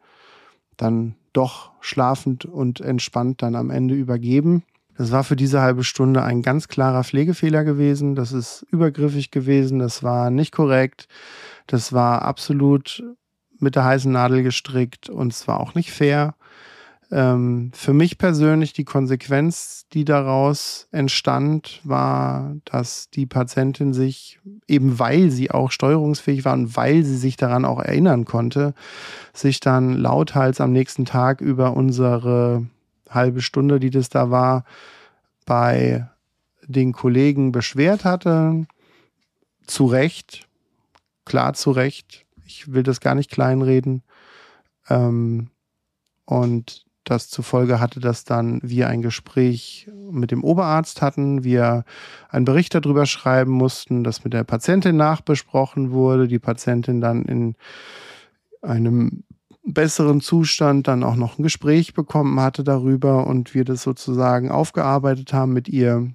dann doch schlafend und entspannt dann am Ende übergeben. Das war für diese halbe Stunde ein ganz klarer Pflegefehler gewesen. Das ist übergriffig gewesen. Das war nicht korrekt. Das war absolut mit der heißen Nadel gestrickt und es war auch nicht fair. Ähm, für mich persönlich die Konsequenz, die daraus entstand, war, dass die Patientin sich, eben weil sie auch steuerungsfähig war und weil sie sich daran auch erinnern konnte, sich dann lauthals am nächsten Tag über unsere halbe Stunde, die das da war, bei den Kollegen beschwert hatte. Zu Recht, klar zu Recht. Ich will das gar nicht kleinreden. Ähm, und das zur Folge hatte, dass dann wir ein Gespräch mit dem Oberarzt hatten, wir einen Bericht darüber schreiben mussten, das mit der Patientin nachbesprochen wurde, die Patientin dann in einem besseren Zustand dann auch noch ein Gespräch bekommen hatte darüber und wir das sozusagen aufgearbeitet haben mit ihr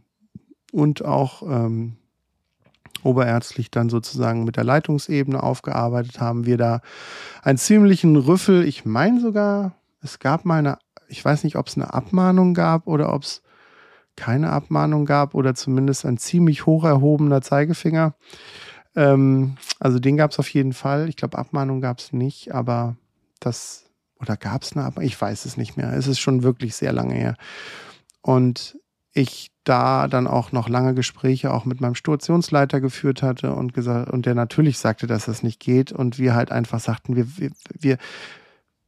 und auch ähm, oberärztlich dann sozusagen mit der Leitungsebene aufgearbeitet haben, wir da einen ziemlichen Rüffel, ich meine sogar es gab mal eine, ich weiß nicht, ob es eine Abmahnung gab oder ob es keine Abmahnung gab oder zumindest ein ziemlich hoch erhobener Zeigefinger. Ähm, also den gab es auf jeden Fall. Ich glaube, Abmahnung gab es nicht, aber das, oder gab es eine Abmahnung? Ich weiß es nicht mehr. Es ist schon wirklich sehr lange her. Und ich da dann auch noch lange Gespräche auch mit meinem Stationsleiter geführt hatte und gesagt, und der natürlich sagte, dass das nicht geht. Und wir halt einfach sagten, wir, wir, wir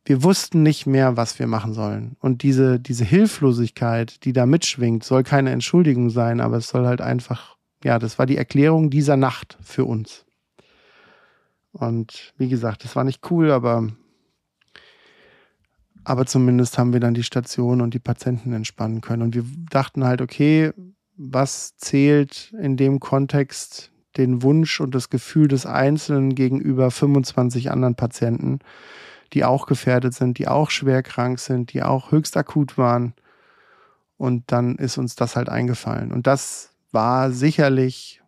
wir wussten nicht mehr, was wir machen sollen. Und diese, diese Hilflosigkeit, die da mitschwingt, soll keine Entschuldigung sein, aber es soll halt einfach, ja, das war die Erklärung dieser Nacht für uns. Und wie gesagt, das war nicht cool, aber, aber zumindest haben wir dann die Station und die Patienten entspannen können. Und wir dachten halt, okay, was zählt in dem Kontext den Wunsch und das Gefühl des Einzelnen gegenüber 25 anderen Patienten? Die auch gefährdet sind, die auch schwer krank sind, die auch höchst akut waren. Und dann ist uns das halt eingefallen. Und das war sicherlich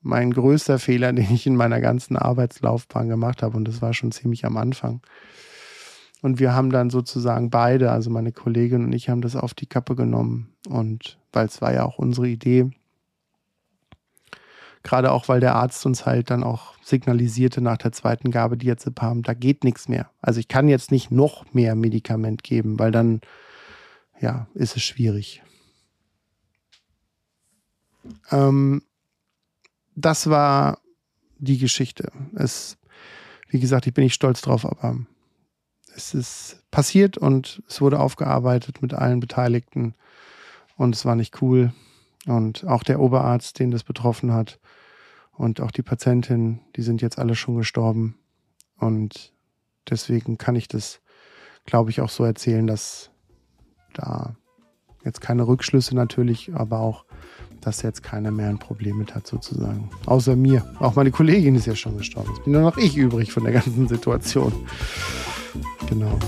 mein größter Fehler, den ich in meiner ganzen Arbeitslaufbahn gemacht habe. Und das war schon ziemlich am Anfang. Und wir haben dann sozusagen beide, also meine Kollegin und ich, haben das auf die Kappe genommen. Und weil es war ja auch unsere Idee, Gerade auch, weil der Arzt uns halt dann auch signalisierte nach der zweiten Gabe Diazepam, da geht nichts mehr. Also ich kann jetzt nicht noch mehr Medikament geben, weil dann, ja, ist es schwierig. Ähm, das war die Geschichte. Es, wie gesagt, ich bin nicht stolz drauf, aber es ist passiert und es wurde aufgearbeitet mit allen Beteiligten und es war nicht cool. Und auch der Oberarzt, den das betroffen hat, und auch die Patientin, die sind jetzt alle schon gestorben. Und deswegen kann ich das, glaube ich, auch so erzählen, dass da jetzt keine Rückschlüsse natürlich, aber auch, dass jetzt keiner mehr ein Problem mit hat, sozusagen. Außer mir. Auch meine Kollegin ist ja schon gestorben. Es bin nur noch ich übrig von der ganzen Situation. genau.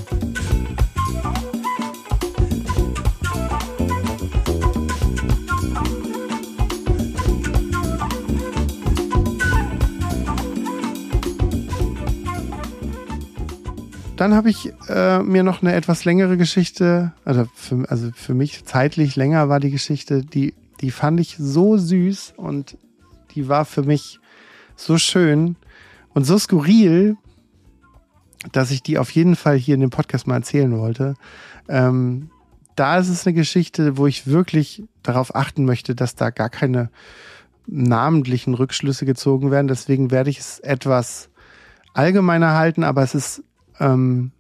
Dann habe ich äh, mir noch eine etwas längere Geschichte, also für, also für mich zeitlich länger war die Geschichte, die, die fand ich so süß und die war für mich so schön und so skurril, dass ich die auf jeden Fall hier in dem Podcast mal erzählen wollte. Ähm, da ist es eine Geschichte, wo ich wirklich darauf achten möchte, dass da gar keine namentlichen Rückschlüsse gezogen werden. Deswegen werde ich es etwas allgemeiner halten, aber es ist ähm,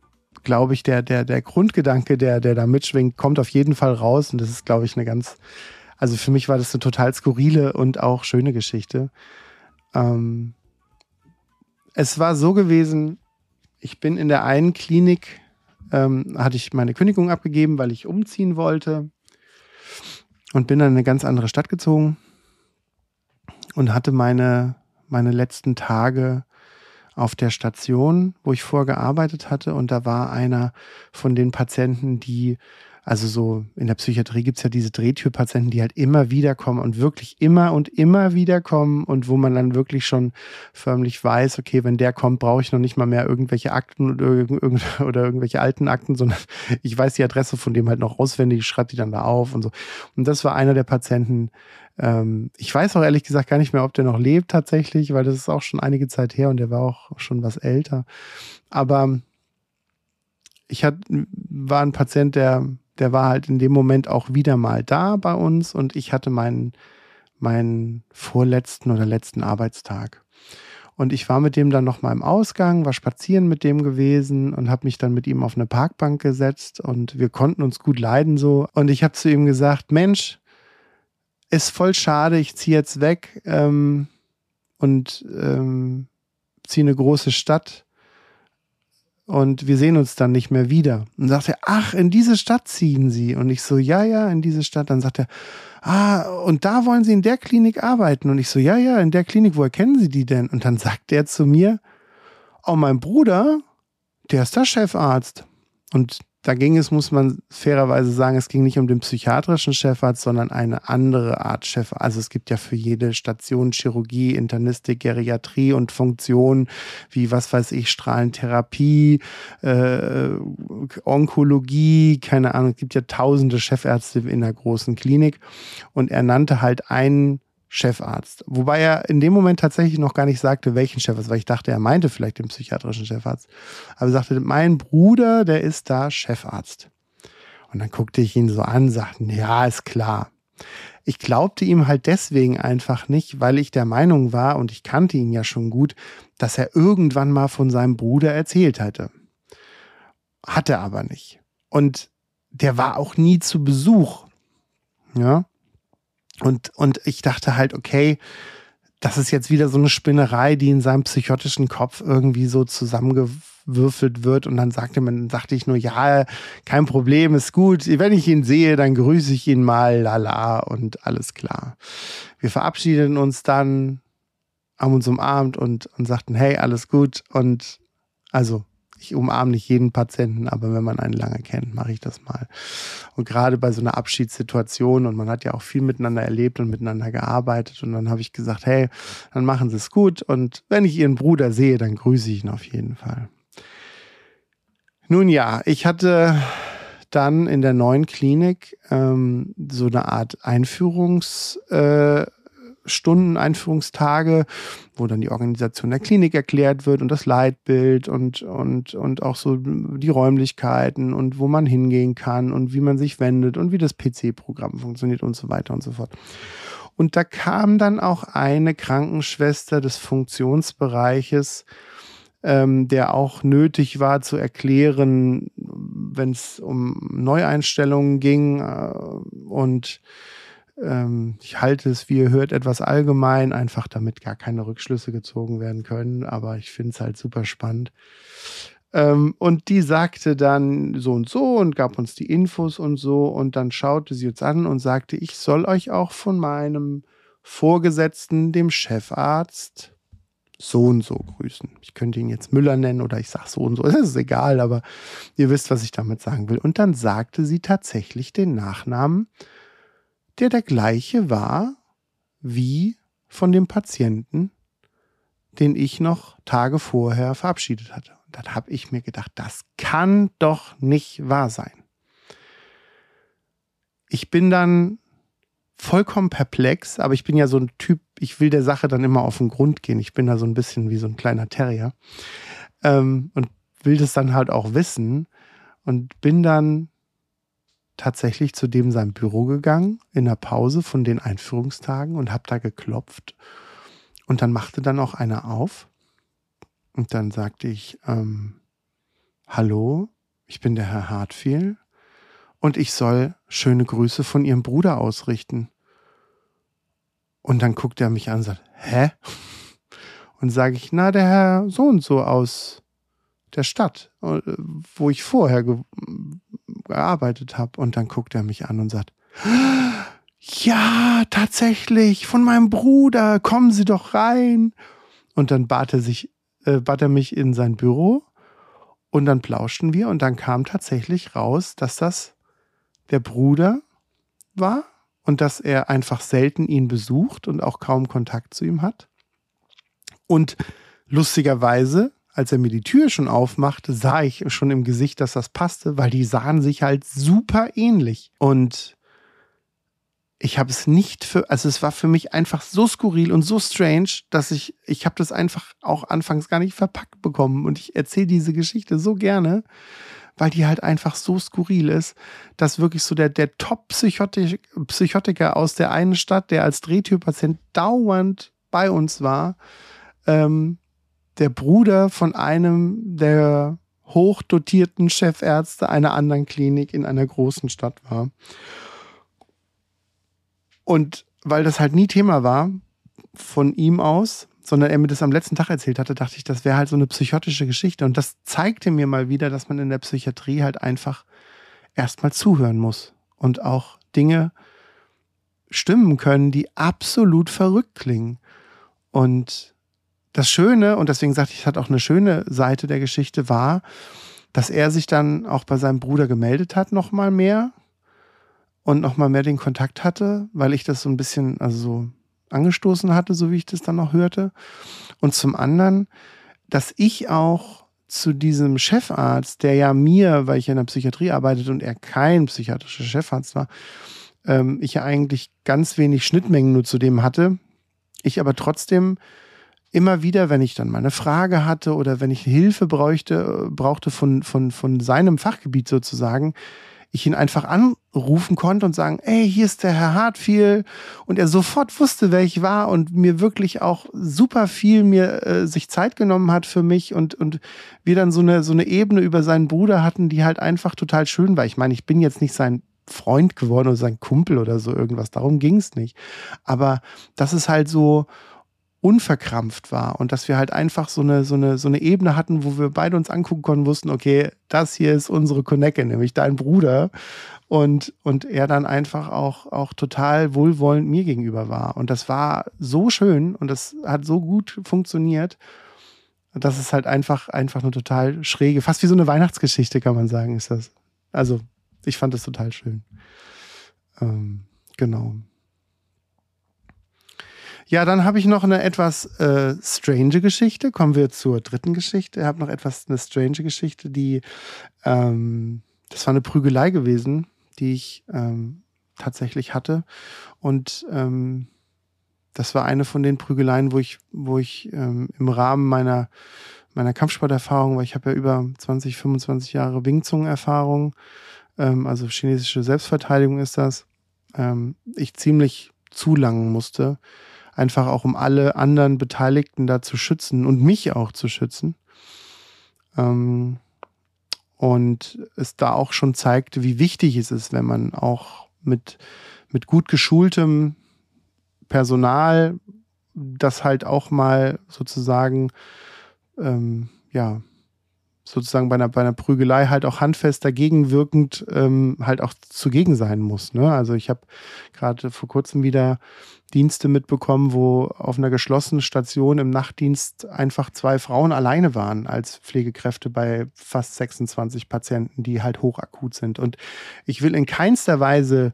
glaube ich, der, der, der Grundgedanke, der, der da mitschwingt, kommt auf jeden Fall raus. Und das ist, glaube ich, eine ganz, also für mich war das eine total skurrile und auch schöne Geschichte. Ähm, es war so gewesen, ich bin in der einen Klinik, ähm, hatte ich meine Kündigung abgegeben, weil ich umziehen wollte und bin dann in eine ganz andere Stadt gezogen und hatte meine, meine letzten Tage auf der Station, wo ich vorgearbeitet hatte. Und da war einer von den Patienten, die, also so in der Psychiatrie gibt's ja diese Drehtürpatienten, die halt immer wieder kommen und wirklich immer und immer wieder kommen und wo man dann wirklich schon förmlich weiß, okay, wenn der kommt, brauche ich noch nicht mal mehr irgendwelche Akten oder, irgend, oder irgendwelche alten Akten, sondern ich weiß die Adresse von dem halt noch auswendig, schreibe die dann da auf und so. Und das war einer der Patienten, ähm, ich weiß auch ehrlich gesagt gar nicht mehr, ob der noch lebt tatsächlich, weil das ist auch schon einige Zeit her und der war auch schon was älter. Aber ich hatte, war ein Patient, der, der war halt in dem Moment auch wieder mal da bei uns und ich hatte meinen, meinen vorletzten oder letzten Arbeitstag. Und ich war mit dem dann noch mal im Ausgang, war spazieren mit dem gewesen und habe mich dann mit ihm auf eine Parkbank gesetzt und wir konnten uns gut leiden so. Und ich habe zu ihm gesagt, Mensch, ist voll schade, ich ziehe jetzt weg ähm, und ähm, ziehe eine große Stadt und wir sehen uns dann nicht mehr wieder. Und sagt er, ach, in diese Stadt ziehen Sie. Und ich so, ja, ja, in diese Stadt. Dann sagt er, ah, und da wollen Sie in der Klinik arbeiten. Und ich so, ja, ja, in der Klinik, woher kennen Sie die denn? Und dann sagt er zu mir, oh, mein Bruder, der ist der Chefarzt. Und da ging es, muss man fairerweise sagen, es ging nicht um den psychiatrischen Chefarzt, sondern eine andere Art Chefarzt. Also es gibt ja für jede Station Chirurgie, Internistik, Geriatrie und Funktionen wie, was weiß ich, Strahlentherapie, äh, Onkologie, keine Ahnung. Es gibt ja tausende Chefärzte in der großen Klinik. Und er nannte halt einen Chefarzt. Wobei er in dem Moment tatsächlich noch gar nicht sagte, welchen Chefarzt, weil ich dachte, er meinte vielleicht den psychiatrischen Chefarzt. Aber er sagte, mein Bruder, der ist da Chefarzt. Und dann guckte ich ihn so an, sagte, ja, ist klar. Ich glaubte ihm halt deswegen einfach nicht, weil ich der Meinung war, und ich kannte ihn ja schon gut, dass er irgendwann mal von seinem Bruder erzählt hatte. Hatte aber nicht. Und der war auch nie zu Besuch. Ja. Und, und ich dachte halt, okay, das ist jetzt wieder so eine Spinnerei, die in seinem psychotischen Kopf irgendwie so zusammengewürfelt wird. Und dann sagte man, sagte ich nur, ja, kein Problem, ist gut. Wenn ich ihn sehe, dann grüße ich ihn mal, lala, und alles klar. Wir verabschiedeten uns dann, haben uns umarmt und, und sagten, hey, alles gut. Und also ich umarme nicht jeden Patienten, aber wenn man einen lange kennt, mache ich das mal. Und gerade bei so einer Abschiedssituation und man hat ja auch viel miteinander erlebt und miteinander gearbeitet und dann habe ich gesagt, hey, dann machen Sie es gut und wenn ich Ihren Bruder sehe, dann grüße ich ihn auf jeden Fall. Nun ja, ich hatte dann in der neuen Klinik ähm, so eine Art Einführungs äh, Stunden, Einführungstage, wo dann die Organisation der Klinik erklärt wird und das Leitbild und, und, und auch so die Räumlichkeiten und wo man hingehen kann und wie man sich wendet und wie das PC-Programm funktioniert und so weiter und so fort. Und da kam dann auch eine Krankenschwester des Funktionsbereiches, ähm, der auch nötig war zu erklären, wenn es um Neueinstellungen ging äh, und ähm, ich halte es, wie ihr hört, etwas allgemein, einfach damit gar keine Rückschlüsse gezogen werden können. Aber ich finde es halt super spannend. Ähm, und die sagte dann so und so und gab uns die Infos und so. Und dann schaute sie uns an und sagte, ich soll euch auch von meinem Vorgesetzten, dem Chefarzt, so und so grüßen. Ich könnte ihn jetzt Müller nennen oder ich sage so und so. Das ist egal, aber ihr wisst, was ich damit sagen will. Und dann sagte sie tatsächlich den Nachnamen, der der gleiche war wie von dem Patienten, den ich noch Tage vorher verabschiedet hatte. Und dann habe ich mir gedacht, das kann doch nicht wahr sein. Ich bin dann vollkommen perplex, aber ich bin ja so ein Typ, ich will der Sache dann immer auf den Grund gehen. Ich bin da so ein bisschen wie so ein kleiner Terrier ähm, und will das dann halt auch wissen und bin dann tatsächlich zu dem sein Büro gegangen in der Pause von den Einführungstagen und habe da geklopft und dann machte dann auch einer auf und dann sagte ich, ähm, hallo, ich bin der Herr Hartfiel und ich soll schöne Grüße von ihrem Bruder ausrichten. Und dann guckt er mich an und sagt, hä? Und sage ich, na, der Herr so und so aus der Stadt, äh, wo ich vorher gearbeitet habe. Und dann guckt er mich an und sagt, ja, tatsächlich, von meinem Bruder, kommen Sie doch rein. Und dann bat er sich, äh, bat er mich in sein Büro und dann plauschten wir und dann kam tatsächlich raus, dass das der Bruder war und dass er einfach selten ihn besucht und auch kaum Kontakt zu ihm hat. Und lustigerweise, als er mir die Tür schon aufmachte, sah ich schon im Gesicht, dass das passte, weil die sahen sich halt super ähnlich. Und ich habe es nicht für, also es war für mich einfach so skurril und so strange, dass ich, ich habe das einfach auch anfangs gar nicht verpackt bekommen. Und ich erzähle diese Geschichte so gerne, weil die halt einfach so skurril ist, dass wirklich so der, der Top-Psychotiker aus der einen Stadt, der als Drehtürpatient dauernd bei uns war, ähm, der Bruder von einem der hochdotierten Chefärzte einer anderen Klinik in einer großen Stadt war. Und weil das halt nie Thema war, von ihm aus, sondern er mir das am letzten Tag erzählt hatte, dachte ich, das wäre halt so eine psychotische Geschichte. Und das zeigte mir mal wieder, dass man in der Psychiatrie halt einfach erstmal zuhören muss und auch Dinge stimmen können, die absolut verrückt klingen. Und das Schöne, und deswegen sagte ich, es hat auch eine schöne Seite der Geschichte, war, dass er sich dann auch bei seinem Bruder gemeldet hat, nochmal mehr und nochmal mehr den Kontakt hatte, weil ich das so ein bisschen, also so angestoßen hatte, so wie ich das dann noch hörte. Und zum anderen, dass ich auch zu diesem Chefarzt, der ja mir, weil ich in der Psychiatrie arbeitet und er kein psychiatrischer Chefarzt war, ähm, ich ja eigentlich ganz wenig Schnittmengen nur zu dem hatte. Ich aber trotzdem immer wieder, wenn ich dann mal eine Frage hatte oder wenn ich Hilfe bräuchte, brauchte von, von, von seinem Fachgebiet sozusagen, ich ihn einfach anrufen konnte und sagen, ey, hier ist der Herr Hartfiel und er sofort wusste, wer ich war und mir wirklich auch super viel mir äh, sich Zeit genommen hat für mich und und wir dann so eine so eine Ebene über seinen Bruder hatten, die halt einfach total schön war. Ich meine, ich bin jetzt nicht sein Freund geworden oder sein Kumpel oder so irgendwas, darum ging es nicht. Aber das ist halt so unverkrampft war und dass wir halt einfach so eine, so eine, so eine Ebene hatten, wo wir beide uns angucken konnten, wussten, okay, das hier ist unsere Connecke, nämlich dein Bruder. Und, und er dann einfach auch, auch total wohlwollend mir gegenüber war. Und das war so schön und das hat so gut funktioniert, dass es halt einfach, einfach eine total schräge, fast wie so eine Weihnachtsgeschichte, kann man sagen, ist das. Also, ich fand das total schön. Ähm, genau. Ja, dann habe ich noch eine etwas äh, strange Geschichte. Kommen wir zur dritten Geschichte. Ich habe noch etwas eine strange Geschichte, die ähm, das war eine Prügelei gewesen, die ich ähm, tatsächlich hatte. Und ähm, das war eine von den Prügeleien, wo ich, wo ich ähm, im Rahmen meiner, meiner Kampfsporterfahrung, weil ich habe ja über 20, 25 Jahre Wingzungen-Erfahrung, ähm, also chinesische Selbstverteidigung ist das, ähm, ich ziemlich zulangen musste einfach auch um alle anderen Beteiligten da zu schützen und mich auch zu schützen. Ähm, und es da auch schon zeigte, wie wichtig es ist, wenn man auch mit, mit gut geschultem Personal das halt auch mal sozusagen, ähm, ja, sozusagen bei einer, bei einer Prügelei halt auch handfest dagegen wirkend ähm, halt auch zugegen sein muss. Ne? Also ich habe gerade vor kurzem wieder Dienste mitbekommen, wo auf einer geschlossenen Station im Nachtdienst einfach zwei Frauen alleine waren als Pflegekräfte bei fast 26 Patienten, die halt hochakut sind. Und ich will in keinster Weise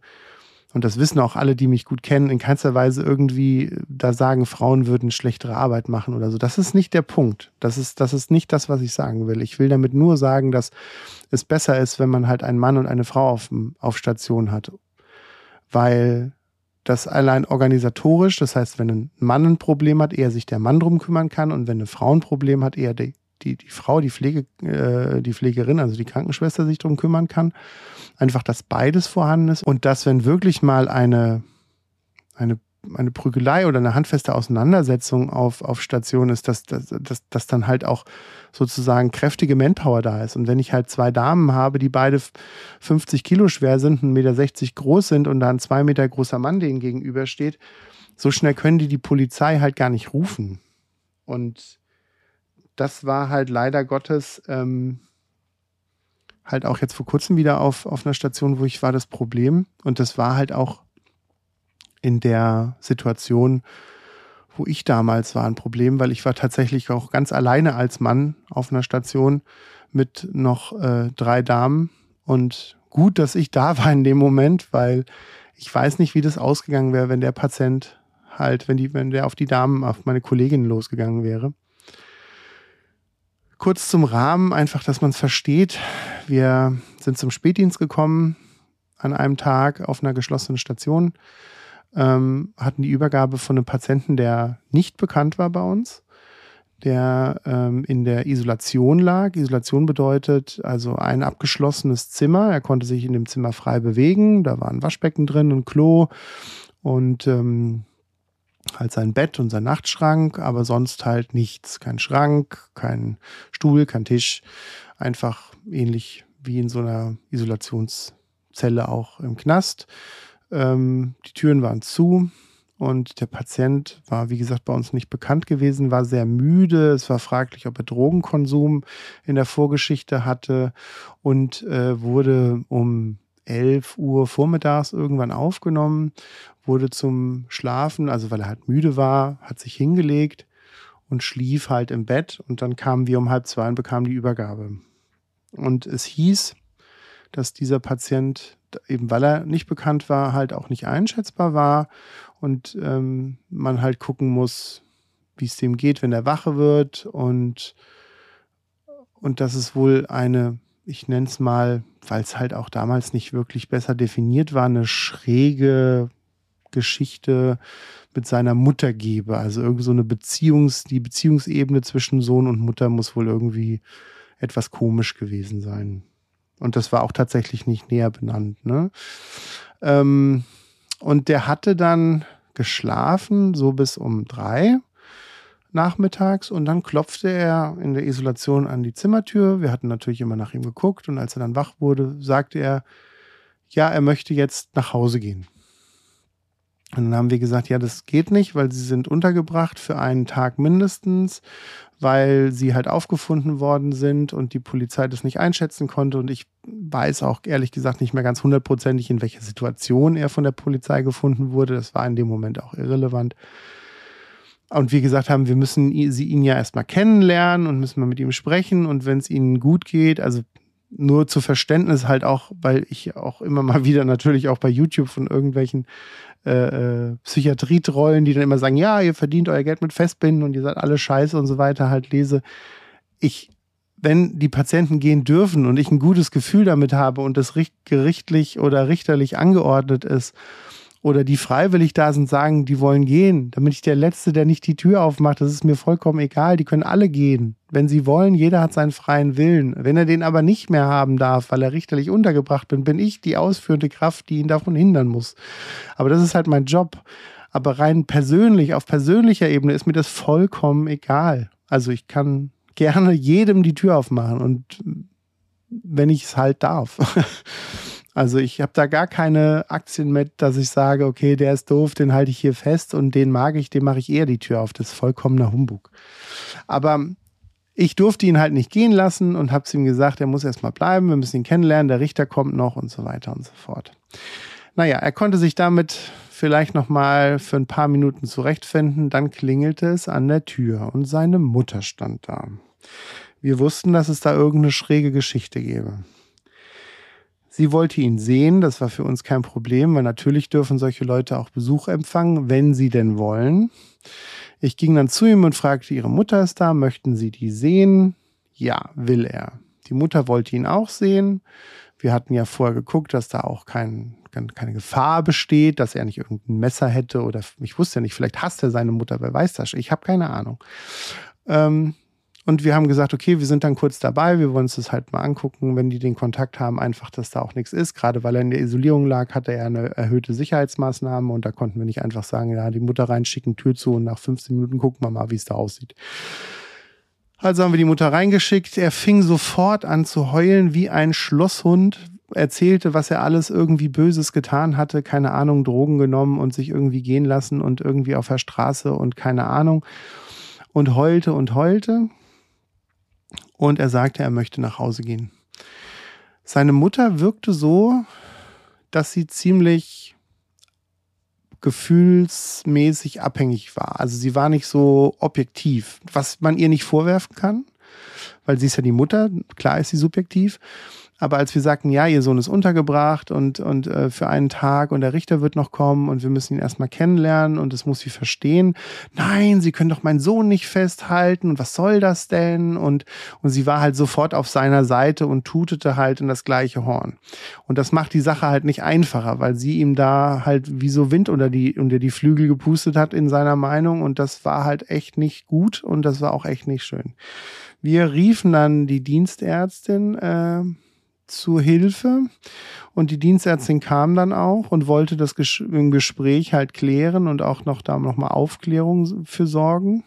und das wissen auch alle, die mich gut kennen, in keinster Weise irgendwie da sagen, Frauen würden schlechtere Arbeit machen oder so. Das ist nicht der Punkt. Das ist, das ist nicht das, was ich sagen will. Ich will damit nur sagen, dass es besser ist, wenn man halt einen Mann und eine Frau auf, auf Station hat. Weil das allein organisatorisch, das heißt, wenn ein Mann ein Problem hat, eher sich der Mann drum kümmern kann und wenn eine Frau ein Problem hat, eher die, die, die Frau, die, Pflege, äh, die Pflegerin, also die Krankenschwester sich drum kümmern kann. Einfach, dass beides vorhanden ist und dass, wenn wirklich mal eine, eine eine Prügelei oder eine handfeste Auseinandersetzung auf, auf Station ist, dass, dass, dass, dass dann halt auch sozusagen kräftige Manpower da ist. Und wenn ich halt zwei Damen habe, die beide 50 Kilo schwer sind, 1,60 Meter groß sind und da ein zwei Meter großer Mann denen gegenübersteht, so schnell können die die Polizei halt gar nicht rufen. Und das war halt leider Gottes ähm, halt auch jetzt vor kurzem wieder auf, auf einer Station, wo ich war, das Problem. Und das war halt auch in der Situation, wo ich damals war, ein Problem, weil ich war tatsächlich auch ganz alleine als Mann auf einer Station mit noch äh, drei Damen. Und gut, dass ich da war in dem Moment, weil ich weiß nicht, wie das ausgegangen wäre, wenn der Patient halt, wenn die, wenn der auf die Damen, auf meine Kollegin losgegangen wäre kurz zum Rahmen, einfach, dass man es versteht. Wir sind zum Spätdienst gekommen an einem Tag auf einer geschlossenen Station, ähm, hatten die Übergabe von einem Patienten, der nicht bekannt war bei uns, der ähm, in der Isolation lag. Isolation bedeutet also ein abgeschlossenes Zimmer. Er konnte sich in dem Zimmer frei bewegen. Da war ein Waschbecken drin, ein Klo und ähm, halt sein Bett und sein Nachtschrank, aber sonst halt nichts. Kein Schrank, kein Stuhl, kein Tisch. Einfach ähnlich wie in so einer Isolationszelle auch im Knast. Ähm, die Türen waren zu und der Patient war, wie gesagt, bei uns nicht bekannt gewesen, war sehr müde. Es war fraglich, ob er Drogenkonsum in der Vorgeschichte hatte und äh, wurde um 11 Uhr vormittags irgendwann aufgenommen, wurde zum Schlafen, also weil er halt müde war, hat sich hingelegt und schlief halt im Bett und dann kamen wir um halb zwei und bekamen die Übergabe. Und es hieß, dass dieser Patient, eben weil er nicht bekannt war, halt auch nicht einschätzbar war und ähm, man halt gucken muss, wie es dem geht, wenn er wache wird und, und dass es wohl eine ich nenne es mal, weil es halt auch damals nicht wirklich besser definiert war, eine schräge Geschichte mit seiner Mutter gebe. Also irgendwie so eine Beziehungs, die Beziehungsebene zwischen Sohn und Mutter muss wohl irgendwie etwas komisch gewesen sein. Und das war auch tatsächlich nicht näher benannt. Ne? Ähm, und der hatte dann geschlafen, so bis um drei nachmittags und dann klopfte er in der Isolation an die Zimmertür. Wir hatten natürlich immer nach ihm geguckt und als er dann wach wurde, sagte er, ja, er möchte jetzt nach Hause gehen. Und dann haben wir gesagt, ja, das geht nicht, weil sie sind untergebracht für einen Tag mindestens, weil sie halt aufgefunden worden sind und die Polizei das nicht einschätzen konnte. Und ich weiß auch ehrlich gesagt nicht mehr ganz hundertprozentig, in welcher Situation er von der Polizei gefunden wurde. Das war in dem Moment auch irrelevant. Und wir gesagt haben, wir müssen sie ihn ja erstmal kennenlernen und müssen mal mit ihm sprechen. Und wenn es ihnen gut geht, also nur zu Verständnis halt auch, weil ich auch immer mal wieder natürlich auch bei YouTube von irgendwelchen äh, äh, Psychiatrietrollen, die dann immer sagen, ja, ihr verdient euer Geld mit Festbinden und ihr seid alle scheiße und so weiter, halt lese. Ich, wenn die Patienten gehen dürfen und ich ein gutes Gefühl damit habe und das gerichtlich oder richterlich angeordnet ist oder die freiwillig da sind, sagen, die wollen gehen, damit ich der Letzte, der nicht die Tür aufmacht, das ist mir vollkommen egal. Die können alle gehen. Wenn sie wollen, jeder hat seinen freien Willen. Wenn er den aber nicht mehr haben darf, weil er richterlich untergebracht bin, bin ich die ausführende Kraft, die ihn davon hindern muss. Aber das ist halt mein Job. Aber rein persönlich, auf persönlicher Ebene ist mir das vollkommen egal. Also ich kann gerne jedem die Tür aufmachen und wenn ich es halt darf. Also ich habe da gar keine Aktien mit, dass ich sage, okay, der ist doof, den halte ich hier fest und den mag ich, dem mache ich eher die Tür auf. Das ist vollkommener Humbug. Aber ich durfte ihn halt nicht gehen lassen und habe ihm gesagt, er muss erstmal bleiben, wir müssen ihn kennenlernen, der Richter kommt noch und so weiter und so fort. Naja, er konnte sich damit vielleicht nochmal für ein paar Minuten zurechtfinden, dann klingelte es an der Tür und seine Mutter stand da. Wir wussten, dass es da irgendeine schräge Geschichte gäbe. Sie wollte ihn sehen, das war für uns kein Problem, weil natürlich dürfen solche Leute auch Besuch empfangen, wenn sie denn wollen. Ich ging dann zu ihm und fragte, ihre Mutter ist da, möchten Sie die sehen? Ja, will er. Die Mutter wollte ihn auch sehen. Wir hatten ja vorher geguckt, dass da auch kein, keine Gefahr besteht, dass er nicht irgendein Messer hätte oder ich wusste ja nicht, vielleicht hasst er seine Mutter, wer weiß das? Ich habe keine Ahnung. Ähm, und wir haben gesagt, okay, wir sind dann kurz dabei, wir wollen uns das halt mal angucken, wenn die den Kontakt haben, einfach, dass da auch nichts ist. Gerade weil er in der Isolierung lag, hatte er eine erhöhte Sicherheitsmaßnahme und da konnten wir nicht einfach sagen, ja, die Mutter reinschicken, Tür zu und nach 15 Minuten gucken wir mal, wie es da aussieht. Also haben wir die Mutter reingeschickt. Er fing sofort an zu heulen wie ein Schlosshund, erzählte, was er alles irgendwie Böses getan hatte, keine Ahnung, Drogen genommen und sich irgendwie gehen lassen und irgendwie auf der Straße und keine Ahnung. Und heulte und heulte und er sagte, er möchte nach Hause gehen. Seine Mutter wirkte so, dass sie ziemlich gefühlsmäßig abhängig war. Also sie war nicht so objektiv, was man ihr nicht vorwerfen kann, weil sie ist ja die Mutter, klar ist sie subjektiv, aber als wir sagten, ja, ihr Sohn ist untergebracht und, und äh, für einen Tag und der Richter wird noch kommen und wir müssen ihn erstmal kennenlernen und das muss sie verstehen. Nein, sie können doch meinen Sohn nicht festhalten und was soll das denn? Und, und sie war halt sofort auf seiner Seite und tutete halt in das gleiche Horn. Und das macht die Sache halt nicht einfacher, weil sie ihm da halt wie so Wind unter die, unter die Flügel gepustet hat in seiner Meinung und das war halt echt nicht gut und das war auch echt nicht schön. Wir riefen dann die Dienstärztin, äh, zu Hilfe. Und die Dienstärztin kam dann auch und wollte das im Gespräch halt klären und auch noch da nochmal Aufklärung für sorgen.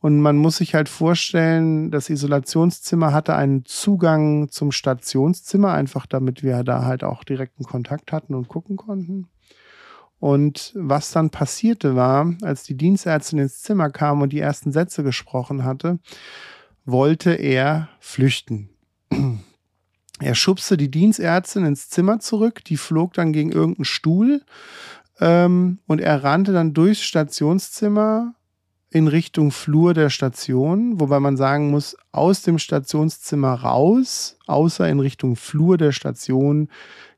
Und man muss sich halt vorstellen, das Isolationszimmer hatte einen Zugang zum Stationszimmer, einfach damit wir da halt auch direkten Kontakt hatten und gucken konnten. Und was dann passierte war, als die Dienstärztin ins Zimmer kam und die ersten Sätze gesprochen hatte, wollte er flüchten. Er schubste die Dienstärztin ins Zimmer zurück, die flog dann gegen irgendeinen Stuhl ähm, und er rannte dann durchs Stationszimmer in Richtung Flur der Station, wobei man sagen muss, aus dem Stationszimmer raus, außer in Richtung Flur der Station,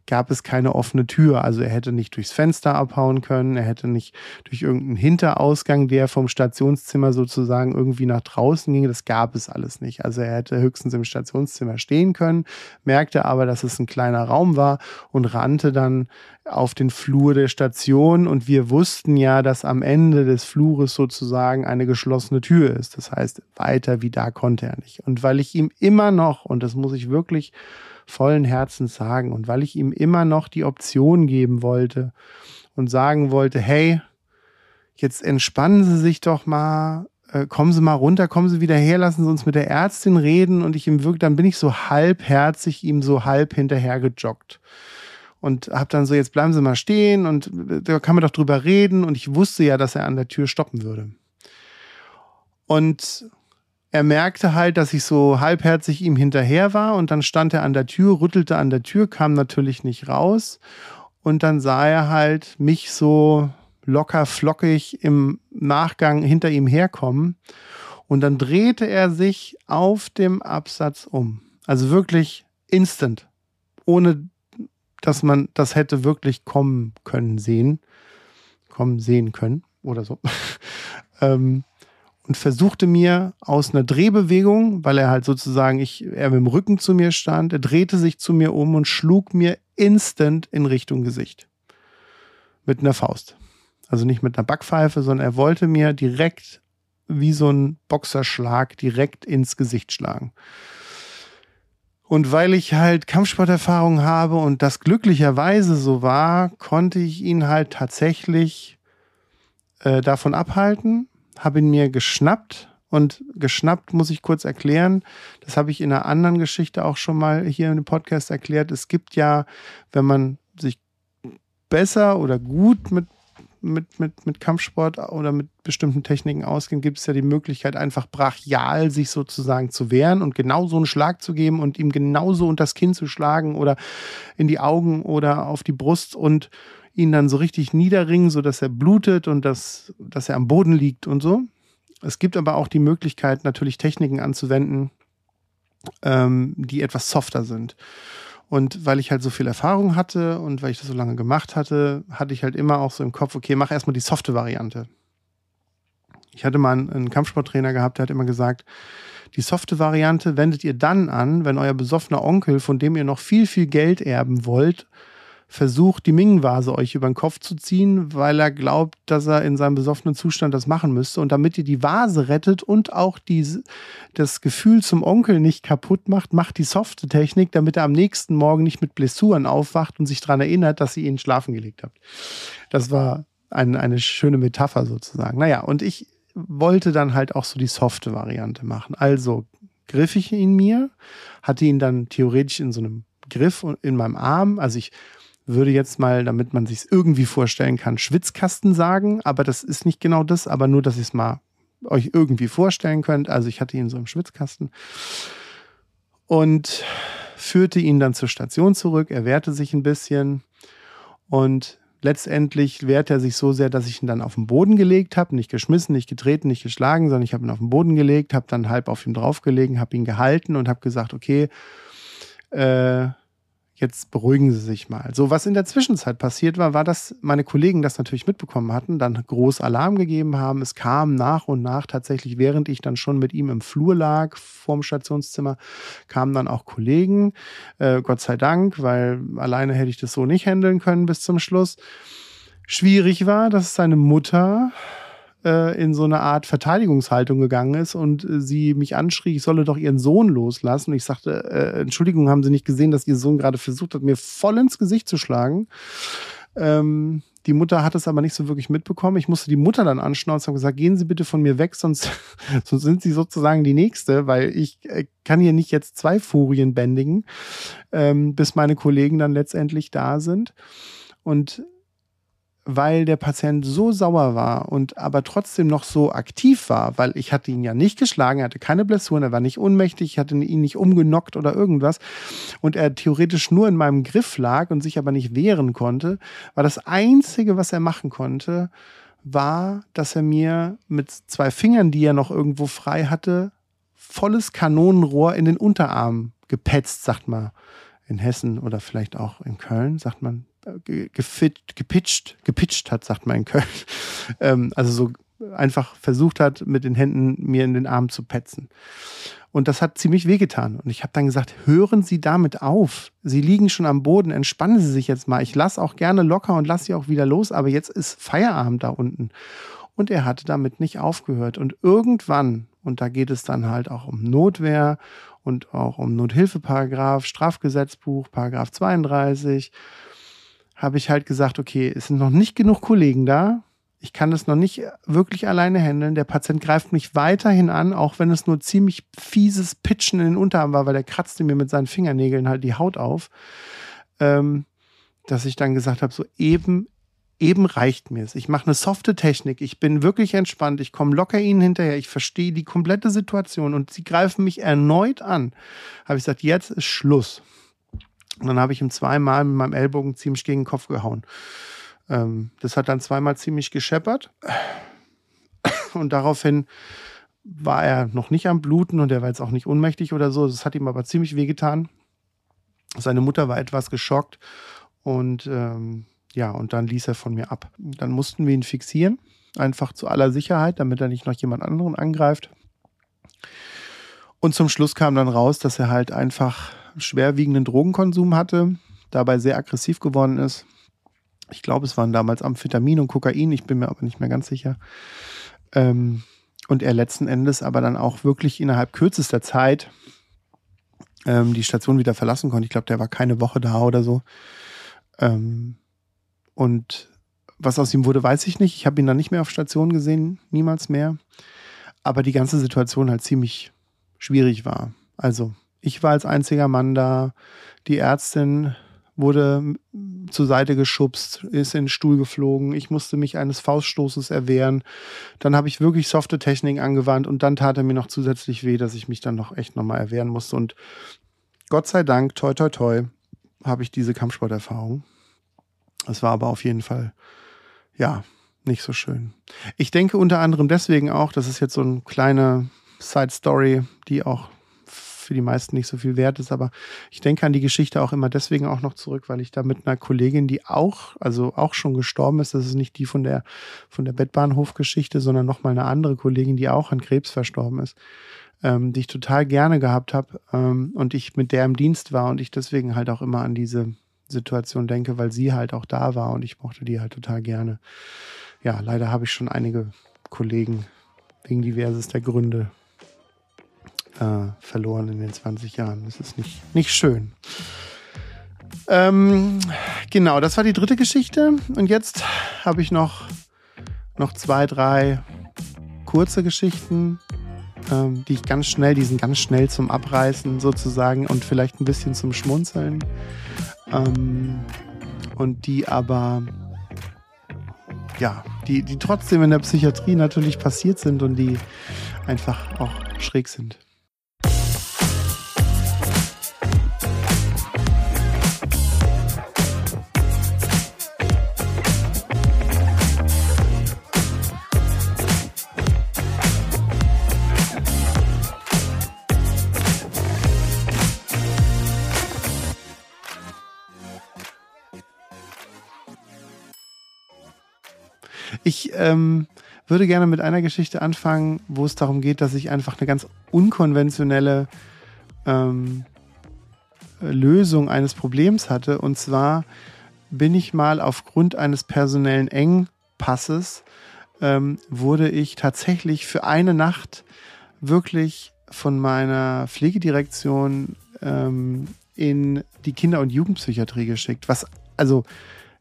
gab es keine offene Tür. Also er hätte nicht durchs Fenster abhauen können, er hätte nicht durch irgendeinen Hinterausgang, der vom Stationszimmer sozusagen irgendwie nach draußen ging. Das gab es alles nicht. Also er hätte höchstens im Stationszimmer stehen können, merkte aber, dass es ein kleiner Raum war und rannte dann auf den Flur der Station und wir wussten ja, dass am Ende des Flures sozusagen eine geschlossene Tür ist. Das heißt, weiter wie da konnte er nicht. Und weil ich ihm immer noch, und das muss ich wirklich vollen Herzens sagen. Und weil ich ihm immer noch die Option geben wollte und sagen wollte, hey, jetzt entspannen Sie sich doch mal, äh, kommen Sie mal runter, kommen Sie wieder her, lassen Sie uns mit der Ärztin reden und ich ihm wirklich, dann bin ich so halbherzig ihm so halb hinterher gejoggt und habe dann so, jetzt bleiben Sie mal stehen und äh, da kann man doch drüber reden und ich wusste ja, dass er an der Tür stoppen würde. Und er merkte halt, dass ich so halbherzig ihm hinterher war und dann stand er an der Tür, rüttelte an der Tür, kam natürlich nicht raus und dann sah er halt mich so locker flockig im Nachgang hinter ihm herkommen und dann drehte er sich auf dem Absatz um. Also wirklich instant, ohne dass man das hätte wirklich kommen können sehen, kommen sehen können oder so. ähm, und versuchte mir aus einer Drehbewegung, weil er halt sozusagen, ich, er mit dem Rücken zu mir stand, er drehte sich zu mir um und schlug mir instant in Richtung Gesicht. Mit einer Faust. Also nicht mit einer Backpfeife, sondern er wollte mir direkt wie so ein Boxerschlag direkt ins Gesicht schlagen. Und weil ich halt Kampfsporterfahrung habe und das glücklicherweise so war, konnte ich ihn halt tatsächlich äh, davon abhalten habe ihn mir geschnappt und geschnappt muss ich kurz erklären. Das habe ich in einer anderen Geschichte auch schon mal hier dem Podcast erklärt. Es gibt ja, wenn man sich besser oder gut mit mit, mit, mit Kampfsport oder mit bestimmten Techniken auskennt, gibt es ja die Möglichkeit, einfach brachial sich sozusagen zu wehren und genau so einen Schlag zu geben und ihm genauso unter das Kinn zu schlagen oder in die Augen oder auf die Brust und ihn dann so richtig niederringen, sodass er blutet und dass, dass er am Boden liegt und so. Es gibt aber auch die Möglichkeit, natürlich Techniken anzuwenden, ähm, die etwas softer sind. Und weil ich halt so viel Erfahrung hatte und weil ich das so lange gemacht hatte, hatte ich halt immer auch so im Kopf, okay, mach erstmal die softe Variante. Ich hatte mal einen, einen Kampfsporttrainer gehabt, der hat immer gesagt, die softe Variante wendet ihr dann an, wenn euer besoffener Onkel, von dem ihr noch viel, viel Geld erben wollt, versucht, die Ming-Vase euch über den Kopf zu ziehen, weil er glaubt, dass er in seinem besoffenen Zustand das machen müsste. Und damit ihr die Vase rettet und auch die, das Gefühl zum Onkel nicht kaputt macht, macht die softe Technik, damit er am nächsten Morgen nicht mit Blessuren aufwacht und sich daran erinnert, dass ihr ihn schlafen gelegt habt. Das war ein, eine schöne Metapher sozusagen. Naja, und ich wollte dann halt auch so die softe Variante machen. Also griff ich ihn mir, hatte ihn dann theoretisch in so einem Griff in meinem Arm. Also ich würde jetzt mal, damit man sich irgendwie vorstellen kann, Schwitzkasten sagen, aber das ist nicht genau das, aber nur, dass ihr es mal euch irgendwie vorstellen könnt. Also ich hatte ihn so im Schwitzkasten und führte ihn dann zur Station zurück. Er wehrte sich ein bisschen und letztendlich wehrte er sich so sehr, dass ich ihn dann auf den Boden gelegt habe, nicht geschmissen, nicht getreten, nicht geschlagen, sondern ich habe ihn auf den Boden gelegt, habe dann halb auf ihm draufgelegen, habe ihn gehalten und habe gesagt, okay, äh, jetzt beruhigen Sie sich mal. So, was in der Zwischenzeit passiert war, war, dass meine Kollegen das natürlich mitbekommen hatten, dann groß Alarm gegeben haben. Es kam nach und nach tatsächlich, während ich dann schon mit ihm im Flur lag, vorm Stationszimmer, kamen dann auch Kollegen. Äh, Gott sei Dank, weil alleine hätte ich das so nicht handeln können bis zum Schluss. Schwierig war, dass seine Mutter äh, in so eine Art Verteidigungshaltung gegangen ist und äh, sie mich anschrie, ich solle doch ihren Sohn loslassen. Und ich sagte, äh, Entschuldigung, haben Sie nicht gesehen, dass Ihr Sohn gerade versucht hat, mir voll ins Gesicht zu schlagen? Ähm, die Mutter hat es aber nicht so wirklich mitbekommen. Ich musste die Mutter dann anschnauzen und gesagt, gehen Sie bitte von mir weg, sonst, sonst sind Sie sozusagen die Nächste, weil ich äh, kann hier nicht jetzt zwei Furien bändigen, ähm, bis meine Kollegen dann letztendlich da sind. Und weil der Patient so sauer war und aber trotzdem noch so aktiv war, weil ich hatte ihn ja nicht geschlagen, er hatte keine Blessuren, er war nicht ohnmächtig, ich hatte ihn nicht umgenockt oder irgendwas und er theoretisch nur in meinem Griff lag und sich aber nicht wehren konnte, war das Einzige, was er machen konnte, war, dass er mir mit zwei Fingern, die er noch irgendwo frei hatte, volles Kanonenrohr in den Unterarm gepetzt, sagt man in Hessen oder vielleicht auch in Köln, sagt man gefit, gepitcht, gepitcht hat, sagt man in Köln. Ähm, also so einfach versucht hat, mit den Händen mir in den Arm zu petzen. Und das hat ziemlich wehgetan. Und ich habe dann gesagt, hören Sie damit auf. Sie liegen schon am Boden, entspannen Sie sich jetzt mal. Ich lasse auch gerne locker und lasse Sie auch wieder los, aber jetzt ist Feierabend da unten. Und er hatte damit nicht aufgehört. Und irgendwann, und da geht es dann halt auch um Notwehr und auch um Nothilfeparagraf, Strafgesetzbuch, Paragraph 32, habe ich halt gesagt, okay, es sind noch nicht genug Kollegen da. Ich kann das noch nicht wirklich alleine handeln. Der Patient greift mich weiterhin an, auch wenn es nur ziemlich fieses Pitchen in den Unterarm war, weil er kratzte mir mit seinen Fingernägeln halt die Haut auf. Ähm, dass ich dann gesagt habe, so eben, eben reicht mir es. Ich mache eine softe Technik. Ich bin wirklich entspannt. Ich komme locker ihnen hinterher. Ich verstehe die komplette Situation und sie greifen mich erneut an. Habe ich gesagt, jetzt ist Schluss. Und dann habe ich ihm zweimal mit meinem Ellbogen ziemlich gegen den Kopf gehauen. Ähm, das hat dann zweimal ziemlich gescheppert. Und daraufhin war er noch nicht am Bluten und er war jetzt auch nicht ohnmächtig oder so. Das hat ihm aber ziemlich wehgetan. Seine Mutter war etwas geschockt und ähm, ja, und dann ließ er von mir ab. Dann mussten wir ihn fixieren, einfach zu aller Sicherheit, damit er nicht noch jemand anderen angreift. Und zum Schluss kam dann raus, dass er halt einfach schwerwiegenden Drogenkonsum hatte, dabei sehr aggressiv geworden ist. Ich glaube, es waren damals Amphetamin und Kokain, ich bin mir aber nicht mehr ganz sicher. Ähm, und er letzten Endes aber dann auch wirklich innerhalb kürzester Zeit ähm, die Station wieder verlassen konnte. Ich glaube, der war keine Woche da oder so. Ähm, und was aus ihm wurde, weiß ich nicht. Ich habe ihn dann nicht mehr auf Station gesehen, niemals mehr. Aber die ganze Situation halt ziemlich schwierig war. Also ich war als einziger Mann da. Die Ärztin wurde zur Seite geschubst, ist in den Stuhl geflogen. Ich musste mich eines Fauststoßes erwehren. Dann habe ich wirklich softe Technik angewandt und dann tat er mir noch zusätzlich weh, dass ich mich dann noch echt nochmal erwehren musste. Und Gott sei Dank, toi, toi, toi, habe ich diese Kampfsporterfahrung. Es war aber auf jeden Fall, ja, nicht so schön. Ich denke unter anderem deswegen auch, das ist jetzt so eine kleine Side Story, die auch für die meisten nicht so viel wert ist. Aber ich denke an die Geschichte auch immer deswegen auch noch zurück, weil ich da mit einer Kollegin, die auch, also auch schon gestorben ist, das ist nicht die von der, von der Bettbahnhofgeschichte, sondern nochmal eine andere Kollegin, die auch an Krebs verstorben ist, ähm, die ich total gerne gehabt habe ähm, und ich mit der im Dienst war und ich deswegen halt auch immer an diese Situation denke, weil sie halt auch da war und ich mochte die halt total gerne. Ja, leider habe ich schon einige Kollegen wegen diverses der Gründe äh, verloren in den 20 Jahren. Das ist nicht, nicht schön. Ähm, genau, das war die dritte Geschichte. Und jetzt habe ich noch, noch zwei, drei kurze Geschichten, ähm, die ich ganz schnell, die sind ganz schnell zum Abreißen sozusagen und vielleicht ein bisschen zum Schmunzeln. Ähm, und die aber, ja, die, die trotzdem in der Psychiatrie natürlich passiert sind und die einfach auch schräg sind. Ähm, würde gerne mit einer Geschichte anfangen, wo es darum geht, dass ich einfach eine ganz unkonventionelle ähm, Lösung eines Problems hatte. Und zwar bin ich mal aufgrund eines personellen Engpasses, ähm, wurde ich tatsächlich für eine Nacht wirklich von meiner Pflegedirektion ähm, in die Kinder- und Jugendpsychiatrie geschickt. Was, also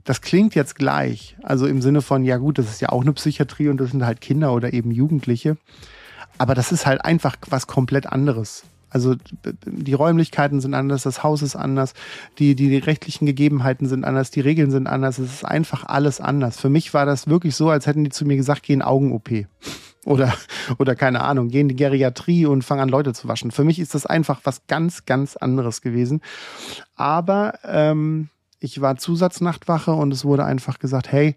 das klingt jetzt gleich. Also im Sinne von, ja gut, das ist ja auch eine Psychiatrie und das sind halt Kinder oder eben Jugendliche. Aber das ist halt einfach was komplett anderes. Also die Räumlichkeiten sind anders, das Haus ist anders, die, die rechtlichen Gegebenheiten sind anders, die Regeln sind anders. Es ist einfach alles anders. Für mich war das wirklich so, als hätten die zu mir gesagt, geh in Augen-OP. Oder, oder keine Ahnung, geh in die Geriatrie und fang an, Leute zu waschen. Für mich ist das einfach was ganz, ganz anderes gewesen. Aber ähm, ich war Zusatznachtwache und es wurde einfach gesagt, hey,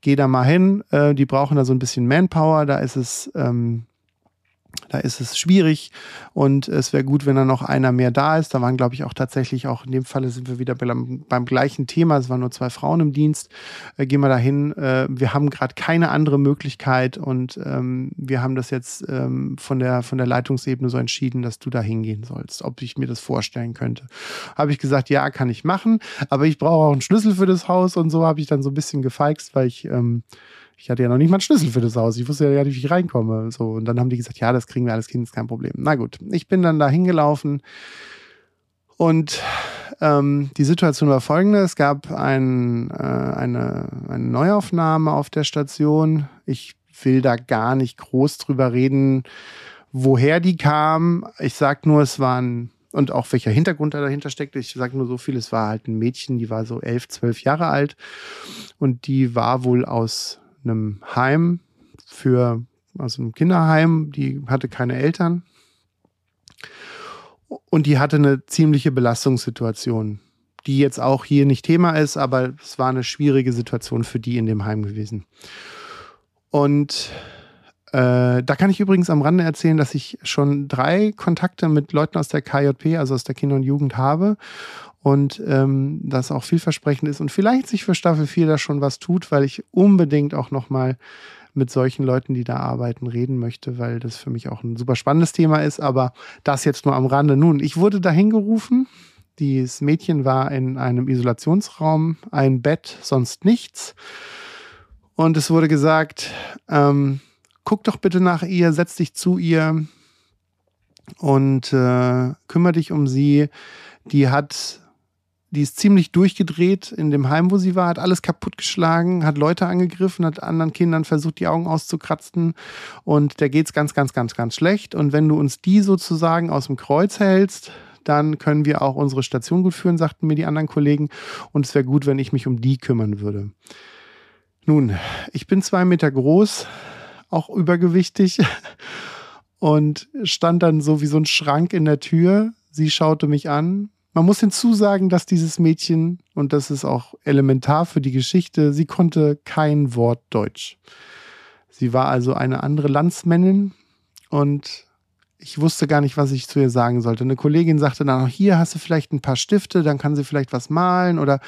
geh da mal hin, äh, die brauchen da so ein bisschen Manpower, da ist es ähm, da ist es schwierig und es wäre gut, wenn da noch einer mehr da ist. Da waren, glaube ich, auch tatsächlich auch in dem Falle sind wir wieder beim, beim gleichen Thema. Es waren nur zwei Frauen im Dienst. Äh, gehen wir da hin. Äh, wir haben gerade keine andere Möglichkeit und ähm, wir haben das jetzt ähm, von, der, von der Leitungsebene so entschieden, dass du da hingehen sollst, ob ich mir das vorstellen könnte. Habe ich gesagt, ja, kann ich machen, aber ich brauche auch einen Schlüssel für das Haus und so habe ich dann so ein bisschen gefeixt, weil ich ähm, ich hatte ja noch nicht mal einen Schlüssel für das Haus. Ich wusste ja nicht, wie ich reinkomme. So, und dann haben die gesagt, ja, das kriegen wir alles Kind, ist kein Problem. Na gut, ich bin dann da hingelaufen und ähm, die Situation war folgende. Es gab ein, äh, eine, eine Neuaufnahme auf der Station. Ich will da gar nicht groß drüber reden, woher die kam. Ich sag nur, es waren und auch welcher Hintergrund da dahinter steckt. Ich sage nur so viel, es war halt ein Mädchen, die war so elf, zwölf Jahre alt und die war wohl aus einem Heim für, also einem Kinderheim, die hatte keine Eltern. Und die hatte eine ziemliche Belastungssituation, die jetzt auch hier nicht Thema ist, aber es war eine schwierige Situation für die in dem Heim gewesen. Und äh, da kann ich übrigens am Rande erzählen, dass ich schon drei Kontakte mit Leuten aus der KJP, also aus der Kinder- und Jugend habe und ähm, das auch vielversprechend ist und vielleicht sich für Staffel 4 da schon was tut, weil ich unbedingt auch nochmal mit solchen Leuten, die da arbeiten, reden möchte, weil das für mich auch ein super spannendes Thema ist, aber das jetzt nur am Rande. Nun, ich wurde dahin gerufen. Dieses Mädchen war in einem Isolationsraum, ein Bett, sonst nichts. Und es wurde gesagt, ähm, guck doch bitte nach ihr, setz dich zu ihr und äh, kümmere dich um sie. Die hat die ist ziemlich durchgedreht in dem Heim, wo sie war, hat alles kaputtgeschlagen, hat Leute angegriffen, hat anderen Kindern versucht, die Augen auszukratzen und der geht's ganz, ganz, ganz, ganz schlecht. Und wenn du uns die sozusagen aus dem Kreuz hältst, dann können wir auch unsere Station gut führen, sagten mir die anderen Kollegen. Und es wäre gut, wenn ich mich um die kümmern würde. Nun, ich bin zwei Meter groß, auch übergewichtig und stand dann so wie so ein Schrank in der Tür. Sie schaute mich an. Man muss hinzusagen, dass dieses Mädchen, und das ist auch elementar für die Geschichte, sie konnte kein Wort Deutsch. Sie war also eine andere Landsmännin und ich wusste gar nicht, was ich zu ihr sagen sollte. Eine Kollegin sagte dann, hier hast du vielleicht ein paar Stifte, dann kann sie vielleicht was malen oder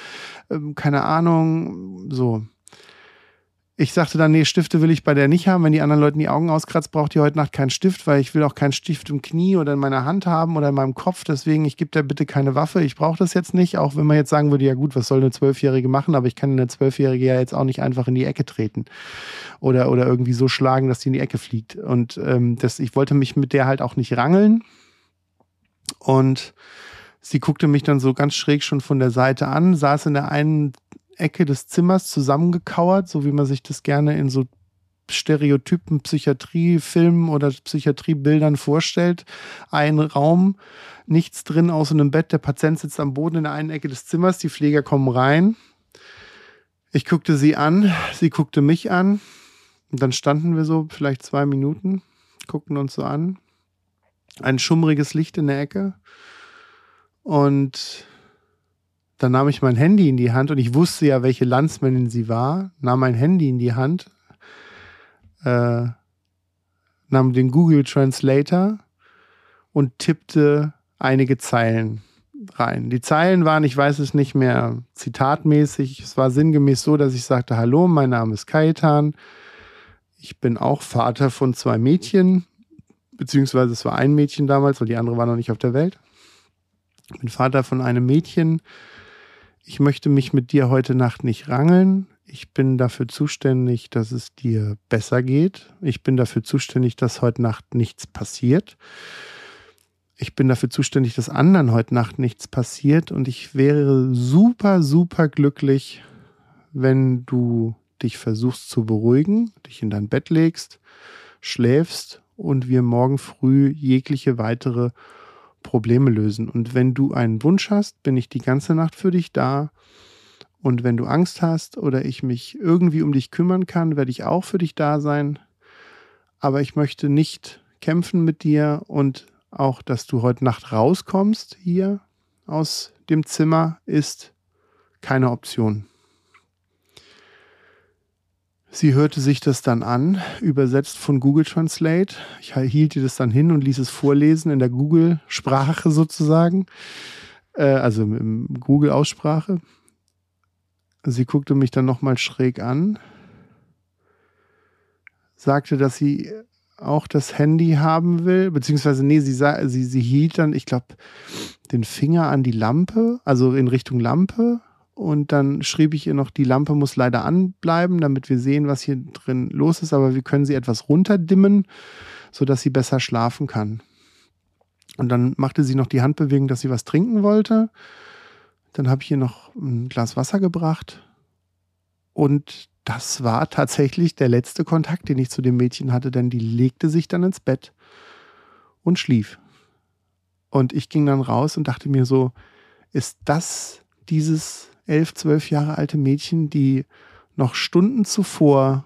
ähm, keine Ahnung, so. Ich sagte dann, nee, Stifte will ich bei der nicht haben. Wenn die anderen Leute die Augen auskratzt, braucht ihr heute Nacht keinen Stift, weil ich will auch keinen Stift im Knie oder in meiner Hand haben oder in meinem Kopf. Deswegen, ich gebe dir bitte keine Waffe. Ich brauche das jetzt nicht. Auch wenn man jetzt sagen würde, ja gut, was soll eine Zwölfjährige machen? Aber ich kann eine Zwölfjährige ja jetzt auch nicht einfach in die Ecke treten oder, oder irgendwie so schlagen, dass die in die Ecke fliegt. Und ähm, das, ich wollte mich mit der halt auch nicht rangeln. Und sie guckte mich dann so ganz schräg schon von der Seite an, saß in der einen Ecke des Zimmers zusammengekauert, so wie man sich das gerne in so Stereotypen Psychiatriefilmen oder Psychiatriebildern vorstellt. Ein Raum, nichts drin außer einem Bett. Der Patient sitzt am Boden in der einen Ecke des Zimmers. Die Pfleger kommen rein. Ich guckte sie an, sie guckte mich an. Und dann standen wir so vielleicht zwei Minuten, guckten uns so an. Ein schummriges Licht in der Ecke. Und dann nahm ich mein Handy in die Hand und ich wusste ja, welche Landsmännin sie war, nahm mein Handy in die Hand, äh, nahm den Google Translator und tippte einige Zeilen rein. Die Zeilen waren, ich weiß es nicht mehr, zitatmäßig. Es war sinngemäß so, dass ich sagte, hallo, mein Name ist Kaitan. Ich bin auch Vater von zwei Mädchen, beziehungsweise es war ein Mädchen damals, weil die andere war noch nicht auf der Welt. Ich bin Vater von einem Mädchen, ich möchte mich mit dir heute Nacht nicht rangeln. Ich bin dafür zuständig, dass es dir besser geht. Ich bin dafür zuständig, dass heute Nacht nichts passiert. Ich bin dafür zuständig, dass anderen heute Nacht nichts passiert. Und ich wäre super, super glücklich, wenn du dich versuchst zu beruhigen, dich in dein Bett legst, schläfst und wir morgen früh jegliche weitere Probleme lösen. Und wenn du einen Wunsch hast, bin ich die ganze Nacht für dich da. Und wenn du Angst hast oder ich mich irgendwie um dich kümmern kann, werde ich auch für dich da sein. Aber ich möchte nicht kämpfen mit dir und auch, dass du heute Nacht rauskommst hier aus dem Zimmer, ist keine Option. Sie hörte sich das dann an, übersetzt von Google Translate. Ich hielt ihr das dann hin und ließ es vorlesen in der Google-Sprache sozusagen, äh, also im Google-Aussprache. Sie guckte mich dann nochmal schräg an, sagte, dass sie auch das Handy haben will, beziehungsweise nee, sie, sie, sie hielt dann, ich glaube, den Finger an die Lampe, also in Richtung Lampe und dann schrieb ich ihr noch, die Lampe muss leider anbleiben, damit wir sehen, was hier drin los ist, aber wir können sie etwas runterdimmen, sodass sie besser schlafen kann. Und dann machte sie noch die Handbewegung, dass sie was trinken wollte. Dann habe ich ihr noch ein Glas Wasser gebracht. Und das war tatsächlich der letzte Kontakt, den ich zu dem Mädchen hatte, denn die legte sich dann ins Bett und schlief. Und ich ging dann raus und dachte mir so, ist das dieses elf, zwölf Jahre alte Mädchen, die noch Stunden zuvor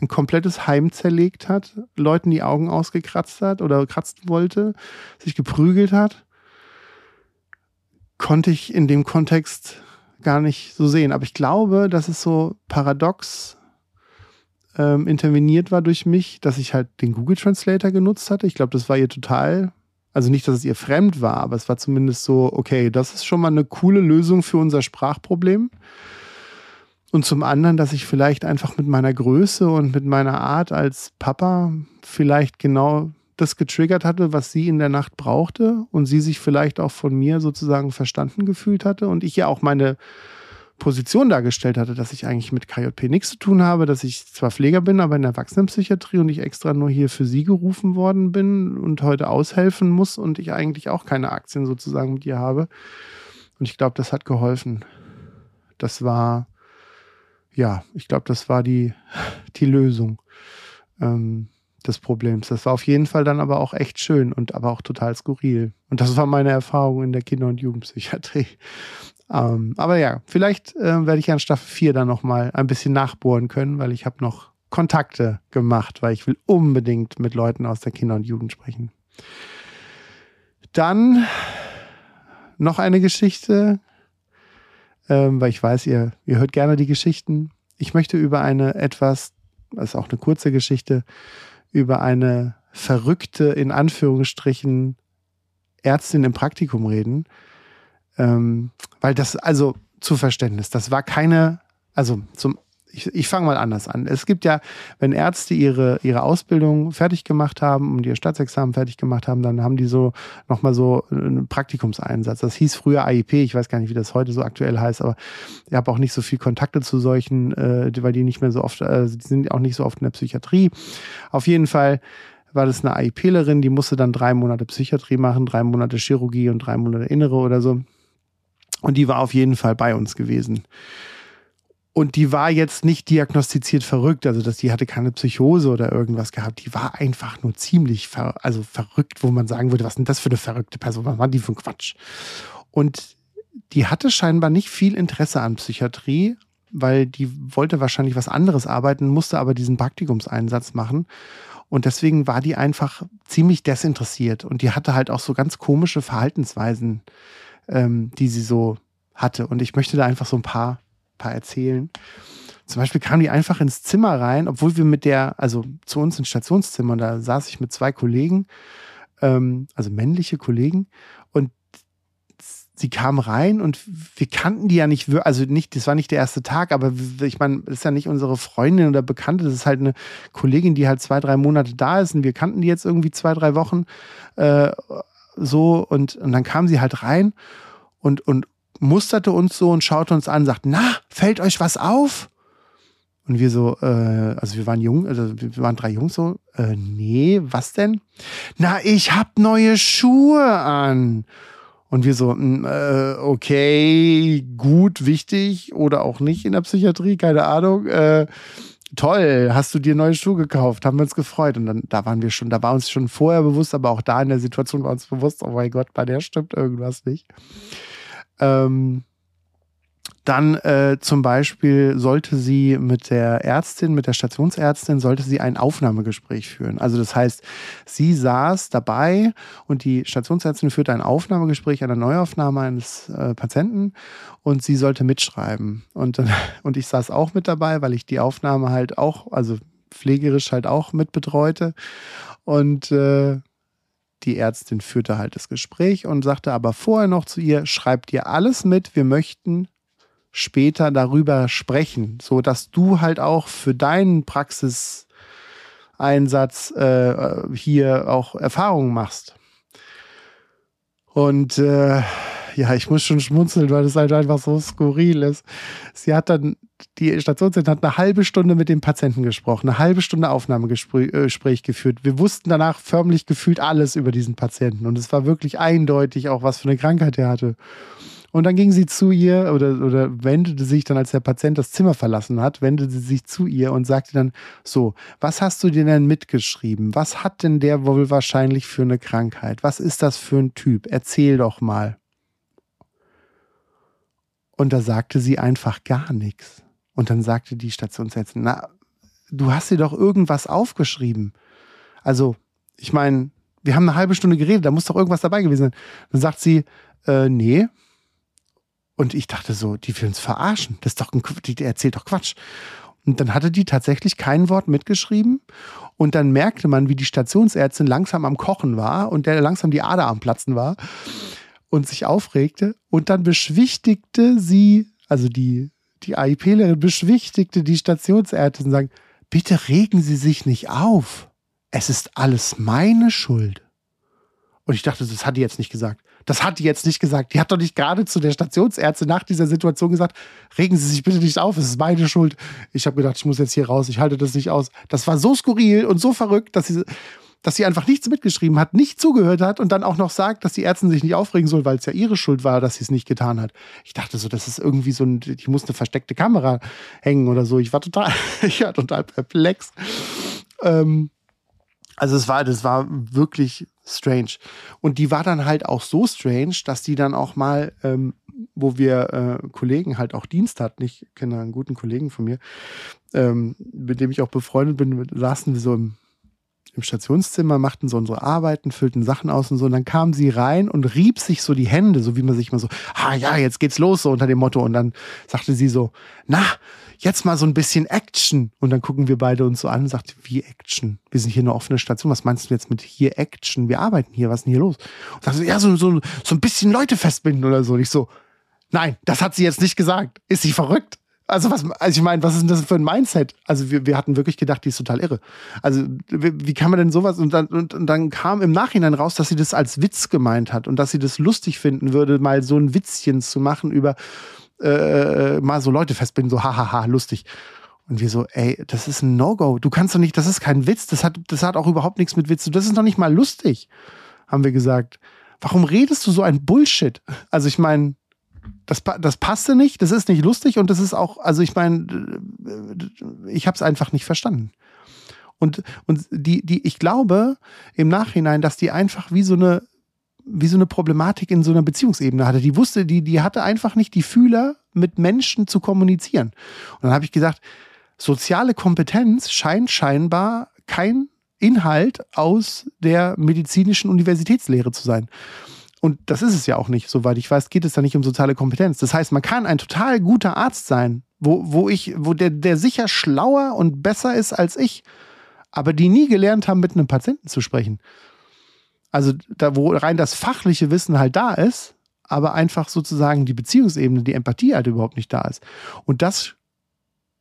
ein komplettes Heim zerlegt hat, Leuten die Augen ausgekratzt hat oder kratzen wollte, sich geprügelt hat, konnte ich in dem Kontext gar nicht so sehen. Aber ich glaube, dass es so paradox ähm, interveniert war durch mich, dass ich halt den Google Translator genutzt hatte. Ich glaube, das war ihr total also nicht, dass es ihr fremd war, aber es war zumindest so, okay, das ist schon mal eine coole Lösung für unser Sprachproblem. Und zum anderen, dass ich vielleicht einfach mit meiner Größe und mit meiner Art als Papa vielleicht genau das getriggert hatte, was sie in der Nacht brauchte und sie sich vielleicht auch von mir sozusagen verstanden gefühlt hatte und ich ja auch meine Position dargestellt hatte, dass ich eigentlich mit KJP nichts zu tun habe, dass ich zwar Pfleger bin, aber in der Erwachsenenpsychiatrie und ich extra nur hier für sie gerufen worden bin und heute aushelfen muss und ich eigentlich auch keine Aktien sozusagen mit ihr habe. Und ich glaube, das hat geholfen. Das war, ja, ich glaube, das war die, die Lösung. Ähm, des Problems. Das war auf jeden Fall dann aber auch echt schön und aber auch total skurril. Und das war meine Erfahrung in der Kinder- und Jugendpsychiatrie. Ähm, aber ja, vielleicht äh, werde ich an Staffel 4 dann nochmal ein bisschen nachbohren können, weil ich habe noch Kontakte gemacht, weil ich will unbedingt mit Leuten aus der Kinder- und Jugend sprechen. Dann noch eine Geschichte, ähm, weil ich weiß, ihr, ihr hört gerne die Geschichten. Ich möchte über eine etwas, das ist auch eine kurze Geschichte, über eine verrückte, in Anführungsstrichen, Ärztin im Praktikum reden. Ähm, weil das, also zu Verständnis, das war keine, also zum ich, ich fange mal anders an. Es gibt ja, wenn Ärzte ihre, ihre Ausbildung fertig gemacht haben und ihr Staatsexamen fertig gemacht haben, dann haben die so nochmal so einen Praktikumseinsatz. Das hieß früher AIP, ich weiß gar nicht, wie das heute so aktuell heißt, aber ich habe auch nicht so viel Kontakte zu solchen, äh, weil die nicht mehr so oft, äh, die sind auch nicht so oft in der Psychiatrie. Auf jeden Fall war das eine AIPlerin, die musste dann drei Monate Psychiatrie machen, drei Monate Chirurgie und drei Monate Innere oder so. Und die war auf jeden Fall bei uns gewesen. Und die war jetzt nicht diagnostiziert verrückt, also dass die hatte keine Psychose oder irgendwas gehabt. Die war einfach nur ziemlich ver also verrückt, wo man sagen würde, was denn das für eine verrückte Person? Was war die für ein Quatsch? Und die hatte scheinbar nicht viel Interesse an Psychiatrie, weil die wollte wahrscheinlich was anderes arbeiten, musste aber diesen Praktikumseinsatz machen. Und deswegen war die einfach ziemlich desinteressiert. Und die hatte halt auch so ganz komische Verhaltensweisen, ähm, die sie so hatte. Und ich möchte da einfach so ein paar paar erzählen. Zum Beispiel kam die einfach ins Zimmer rein, obwohl wir mit der, also zu uns ins Stationszimmer, und da saß ich mit zwei Kollegen, ähm, also männliche Kollegen, und sie kam rein und wir kannten die ja nicht, also nicht, das war nicht der erste Tag, aber ich meine, das ist ja nicht unsere Freundin oder Bekannte, das ist halt eine Kollegin, die halt zwei, drei Monate da ist und wir kannten die jetzt irgendwie zwei, drei Wochen äh, so und, und dann kam sie halt rein und, und musterte uns so und schaute uns an, sagt, na, fällt euch was auf? Und wir so, äh, also wir waren jung, also wir waren drei Jungs so, äh, nee, was denn? Na, ich hab neue Schuhe an. Und wir so, hm, äh, okay, gut, wichtig oder auch nicht in der Psychiatrie, keine Ahnung. Äh, toll, hast du dir neue Schuhe gekauft? Haben wir uns gefreut. Und dann, da waren wir schon, da war uns schon vorher bewusst, aber auch da in der Situation war uns bewusst, oh mein Gott, bei der stimmt irgendwas nicht. Ähm, dann äh, zum Beispiel sollte sie mit der Ärztin, mit der Stationsärztin, sollte sie ein Aufnahmegespräch führen. Also das heißt, sie saß dabei und die Stationsärztin führte ein Aufnahmegespräch, eine Neuaufnahme eines äh, Patienten und sie sollte mitschreiben. Und, und ich saß auch mit dabei, weil ich die Aufnahme halt auch, also pflegerisch halt auch mit betreute. Und äh, die Ärztin führte halt das Gespräch und sagte aber vorher noch zu ihr, schreibt ihr alles mit, wir möchten später darüber sprechen, so dass du halt auch für deinen Praxiseinsatz äh, hier auch Erfahrungen machst. Und äh, ja, ich muss schon schmunzeln, weil es halt einfach so skurril ist. Sie hat dann, die Stationsärztin hat eine halbe Stunde mit dem Patienten gesprochen, eine halbe Stunde Aufnahmegespräch äh, geführt. Wir wussten danach förmlich gefühlt alles über diesen Patienten und es war wirklich eindeutig auch, was für eine Krankheit er hatte. Und dann ging sie zu ihr oder, oder wendete sich dann, als der Patient das Zimmer verlassen hat, wendete sie sich zu ihr und sagte dann, so, was hast du dir denn mitgeschrieben? Was hat denn der wohl wahrscheinlich für eine Krankheit? Was ist das für ein Typ? Erzähl doch mal. Und da sagte sie einfach gar nichts. Und dann sagte die Stationsärztin, na, du hast dir doch irgendwas aufgeschrieben. Also, ich meine, wir haben eine halbe Stunde geredet, da muss doch irgendwas dabei gewesen sein. Dann sagt sie, äh, nee. Und ich dachte so, die will uns verarschen. Das ist doch ein, die erzählt doch Quatsch. Und dann hatte die tatsächlich kein Wort mitgeschrieben. Und dann merkte man, wie die Stationsärztin langsam am Kochen war und der langsam die Ader am Platzen war und sich aufregte. Und dann beschwichtigte sie, also die, die AIPlerin beschwichtigte die Stationsärztin und sagt, bitte regen Sie sich nicht auf. Es ist alles meine Schuld. Und ich dachte, das hat die jetzt nicht gesagt. Das hat die jetzt nicht gesagt. Die hat doch nicht gerade zu der Stationsärztin nach dieser Situation gesagt, regen Sie sich bitte nicht auf, es ist meine Schuld. Ich habe gedacht, ich muss jetzt hier raus, ich halte das nicht aus. Das war so skurril und so verrückt, dass sie dass sie einfach nichts mitgeschrieben hat, nicht zugehört hat und dann auch noch sagt, dass die Ärztin sich nicht aufregen soll, weil es ja ihre Schuld war, dass sie es nicht getan hat. Ich dachte so, das ist irgendwie so ein, ich muss eine versteckte Kamera hängen oder so. Ich war total, ich war total perplex. Ähm, Also es war, das war wirklich strange. Und die war dann halt auch so strange, dass die dann auch mal, ähm, wo wir äh, Kollegen halt auch Dienst hatten, ich kenne einen guten Kollegen von mir, ähm, mit dem ich auch befreundet bin, saßen wir so im, im Stationszimmer, machten so unsere Arbeiten, füllten Sachen aus und so. Und dann kam sie rein und rieb sich so die Hände, so wie man sich mal so, ah ja, jetzt geht's los, so unter dem Motto. Und dann sagte sie so, na, jetzt mal so ein bisschen Action. Und dann gucken wir beide uns so an und sagt, wie Action? Wir sind hier eine offene Station. Was meinst du jetzt mit hier Action? Wir arbeiten hier. Was ist denn hier los? Und sagt so, ja, so, so, so ein bisschen Leute festbinden oder so. Und ich so, nein, das hat sie jetzt nicht gesagt. Ist sie verrückt? Also was, also ich meine, was ist denn das für ein Mindset? Also wir, wir hatten wirklich gedacht, die ist total irre. Also wie, wie kann man denn sowas? Und dann, und, und dann kam im Nachhinein raus, dass sie das als Witz gemeint hat und dass sie das lustig finden würde, mal so ein Witzchen zu machen über äh, mal so Leute festbinden, so hahaha, lustig. Und wir so, ey, das ist ein No-Go. Du kannst doch nicht, das ist kein Witz, das hat, das hat auch überhaupt nichts mit Witz zu Das ist doch nicht mal lustig, haben wir gesagt. Warum redest du so ein Bullshit? Also ich meine, das, das passte nicht, das ist nicht lustig und das ist auch, also ich meine, ich habe es einfach nicht verstanden. Und, und die, die, ich glaube im Nachhinein, dass die einfach wie so eine, wie so eine Problematik in so einer Beziehungsebene hatte. Die wusste, die, die hatte einfach nicht die Fühler, mit Menschen zu kommunizieren. Und dann habe ich gesagt, soziale Kompetenz scheint scheinbar kein Inhalt aus der medizinischen Universitätslehre zu sein. Und das ist es ja auch nicht, soweit ich weiß, geht es da nicht um soziale Kompetenz. Das heißt, man kann ein total guter Arzt sein, wo, wo ich, wo der, der sicher schlauer und besser ist als ich, aber die nie gelernt haben, mit einem Patienten zu sprechen. Also da, wo rein das fachliche Wissen halt da ist, aber einfach sozusagen die Beziehungsebene, die Empathie halt überhaupt nicht da ist. Und das,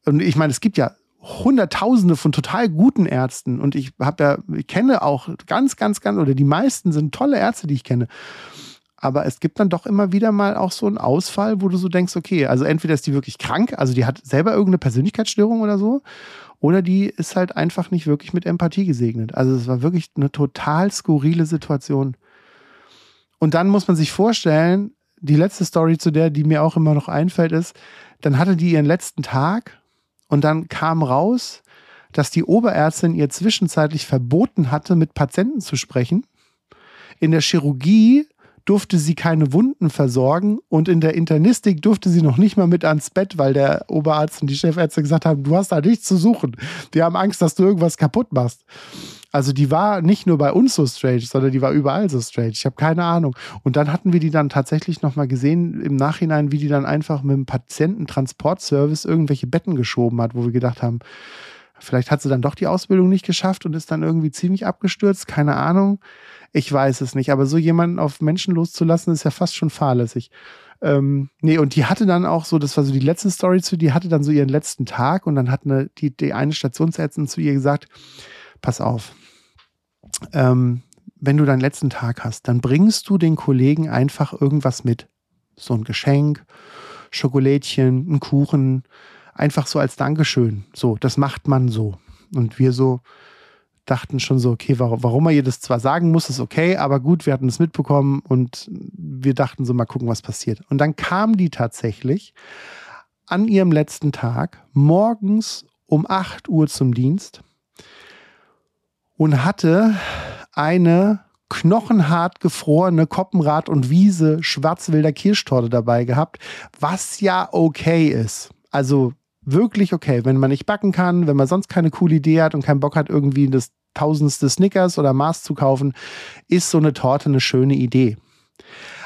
und ich meine, es gibt ja Hunderttausende von total guten Ärzten und ich habe ja, ich kenne auch ganz, ganz, ganz, oder die meisten sind tolle Ärzte, die ich kenne. Aber es gibt dann doch immer wieder mal auch so einen Ausfall, wo du so denkst, okay, also entweder ist die wirklich krank, also die hat selber irgendeine Persönlichkeitsstörung oder so, oder die ist halt einfach nicht wirklich mit Empathie gesegnet. Also es war wirklich eine total skurrile Situation. Und dann muss man sich vorstellen, die letzte Story zu der, die mir auch immer noch einfällt, ist, dann hatte die ihren letzten Tag und dann kam raus, dass die Oberärztin ihr zwischenzeitlich verboten hatte, mit Patienten zu sprechen. In der Chirurgie durfte sie keine Wunden versorgen und in der Internistik durfte sie noch nicht mal mit ans Bett, weil der Oberarzt und die Chefärzte gesagt haben, du hast da nichts zu suchen. Die haben Angst, dass du irgendwas kaputt machst. Also die war nicht nur bei uns so strange, sondern die war überall so strange. Ich habe keine Ahnung. Und dann hatten wir die dann tatsächlich nochmal gesehen im Nachhinein, wie die dann einfach mit dem Patiententransportservice irgendwelche Betten geschoben hat, wo wir gedacht haben, vielleicht hat sie dann doch die Ausbildung nicht geschafft und ist dann irgendwie ziemlich abgestürzt. Keine Ahnung. Ich weiß es nicht. Aber so jemanden auf Menschen loszulassen, ist ja fast schon fahrlässig. Ähm, nee, und die hatte dann auch so, das war so die letzte Story zu, die hatte dann so ihren letzten Tag und dann hat eine, die, die eine Stationsärztin zu ihr gesagt, pass auf, ähm, wenn du deinen letzten Tag hast, dann bringst du den Kollegen einfach irgendwas mit. So ein Geschenk, Schokolädchen, ein Kuchen, einfach so als Dankeschön. So, das macht man so. Und wir so dachten schon so, okay, warum, warum er ihr das zwar sagen muss, ist okay, aber gut, wir hatten es mitbekommen und wir dachten so, mal gucken, was passiert. Und dann kam die tatsächlich an ihrem letzten Tag morgens um 8 Uhr zum Dienst und hatte eine knochenhart gefrorene Koppenrad und Wiese Schwarzwälder Kirschtorte dabei gehabt, was ja okay ist. Also wirklich okay, wenn man nicht backen kann, wenn man sonst keine coole Idee hat und keinen Bock hat, irgendwie das tausendste Snickers oder Mars zu kaufen, ist so eine Torte eine schöne Idee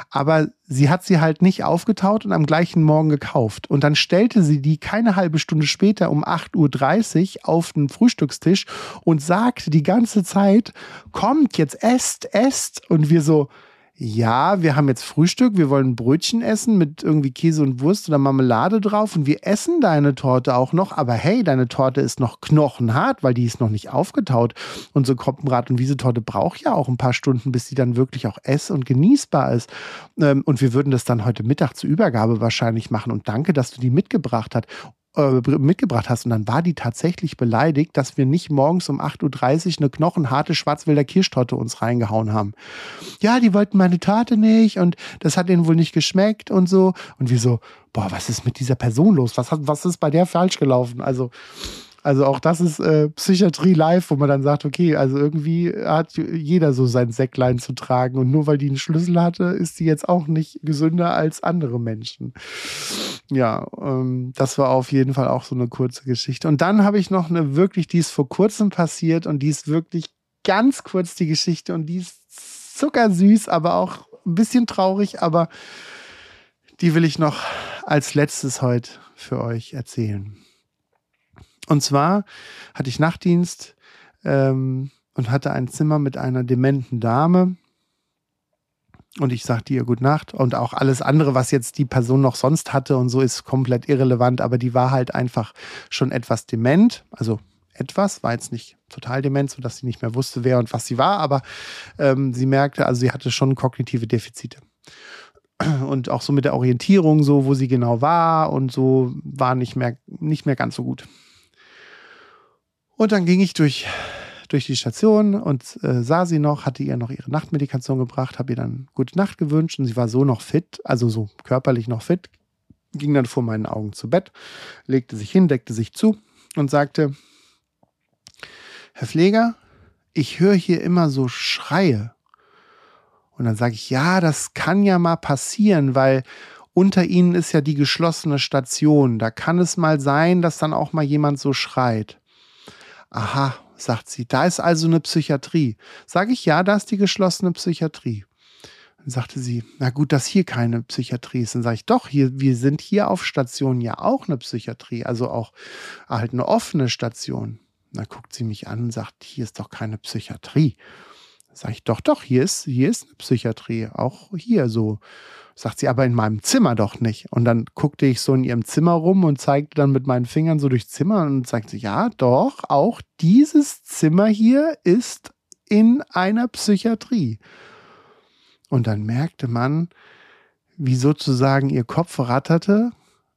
aber sie hat sie halt nicht aufgetaut und am gleichen Morgen gekauft. Und dann stellte sie die keine halbe Stunde später um 8.30 Uhr auf den Frühstückstisch und sagte die ganze Zeit, kommt jetzt, esst, esst. Und wir so, ja, wir haben jetzt Frühstück, wir wollen Brötchen essen mit irgendwie Käse und Wurst oder Marmelade drauf und wir essen deine Torte auch noch, aber hey, deine Torte ist noch knochenhart, weil die ist noch nicht aufgetaut. Und so Koppenrad- und Wiesetorte braucht ja auch ein paar Stunden, bis sie dann wirklich auch ess- und genießbar ist. Ähm, und wir würden das dann heute Mittag zur Übergabe wahrscheinlich machen. Und danke, dass du die mitgebracht hast äh, mitgebracht hast. Und dann war die tatsächlich beleidigt, dass wir nicht morgens um 8.30 Uhr eine knochenharte Schwarzwälder Kirschtorte uns reingehauen haben. Ja, die wollten meine Torte nicht und das hat ihnen wohl nicht geschmeckt und so. Und wir so, boah, was ist mit dieser Person los? Was, hat, was ist bei der falsch gelaufen? Also, Also auch das ist äh, Psychiatrie live, wo man dann sagt, okay, also irgendwie hat jeder so sein Säcklein zu tragen und nur weil die einen Schlüssel hatte, ist die jetzt auch nicht gesünder als andere Menschen. Ja, ähm, das war auf jeden Fall auch so eine kurze Geschichte. Und dann habe ich noch eine wirklich, die ist vor kurzem passiert und die ist wirklich ganz kurz die Geschichte und die ist zuckersüß, aber auch ein bisschen traurig, aber die will ich noch als letztes heute für euch erzählen. Und zwar hatte ich Nachtdienst ähm, und hatte ein Zimmer mit einer dementen Dame. Und ich sagte ihr Gute Nacht. Und auch alles andere, was jetzt die Person noch sonst hatte und so, ist komplett irrelevant. Aber die war halt einfach schon etwas dement. Also etwas, war jetzt nicht total dement, sodass sie nicht mehr wusste, wer und was sie war. Aber ähm, sie merkte, also sie hatte schon kognitive Defizite und auch so mit der Orientierung, so wo sie genau war und so war nicht mehr, nicht mehr ganz so gut. Und dann ging ich durch, durch die Station und äh, sah sie noch, hatte ihr noch ihre Nachtmedikation gebracht, habe ihr dann gute Nacht gewünscht und sie war so noch fit, also so körperlich noch fit, ging dann vor meinen Augen zu Bett, legte sich hin, deckte sich zu und sagte, Herr Pfleger, ich höre hier immer so Schreie. Und dann sage ich, ja, das kann ja mal passieren, weil unter ihnen ist ja die geschlossene Station. Da kann es mal sein, dass dann auch mal jemand so schreit. Aha, sagt sie, da ist also eine Psychiatrie. Sage ich, ja, da ist die geschlossene Psychiatrie. Dann sagte sie, na gut, dass hier keine Psychiatrie ist. Dann sage ich, doch, hier, wir sind hier auf Station ja auch eine Psychiatrie, also auch halt eine offene Station. Dann guckt sie mich an und sagt, hier ist doch keine Psychiatrie. Dann sage ich, doch, doch, hier ist, hier ist eine Psychiatrie, auch hier so. Sagt sie, aber in meinem Zimmer doch nicht. Und dann guckte ich so in ihrem Zimmer rum und zeigte dann mit meinen Fingern so durchs Zimmer und sagte, ja, doch, auch dieses Zimmer hier ist in einer Psychiatrie. Und dann merkte man, wie sozusagen ihr Kopf ratterte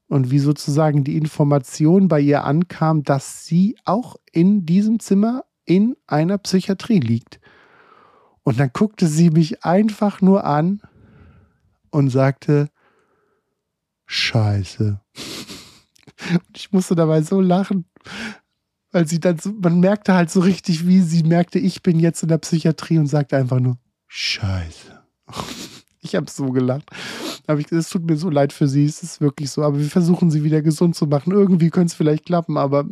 und wie sozusagen die Information bei ihr ankam, dass sie auch in diesem Zimmer in einer Psychiatrie liegt. Und dann guckte sie mich einfach nur an und sagte, Scheiße. Und ich musste dabei so lachen, weil sie dann so, man merkte halt so richtig, wie sie merkte, ich bin jetzt in der Psychiatrie und sagte einfach nur, Scheiße. Ich habe so gelacht. Aber ich, es tut mir so leid für sie, es ist wirklich so. Aber wir versuchen sie wieder gesund zu machen. Irgendwie könnte es vielleicht klappen, aber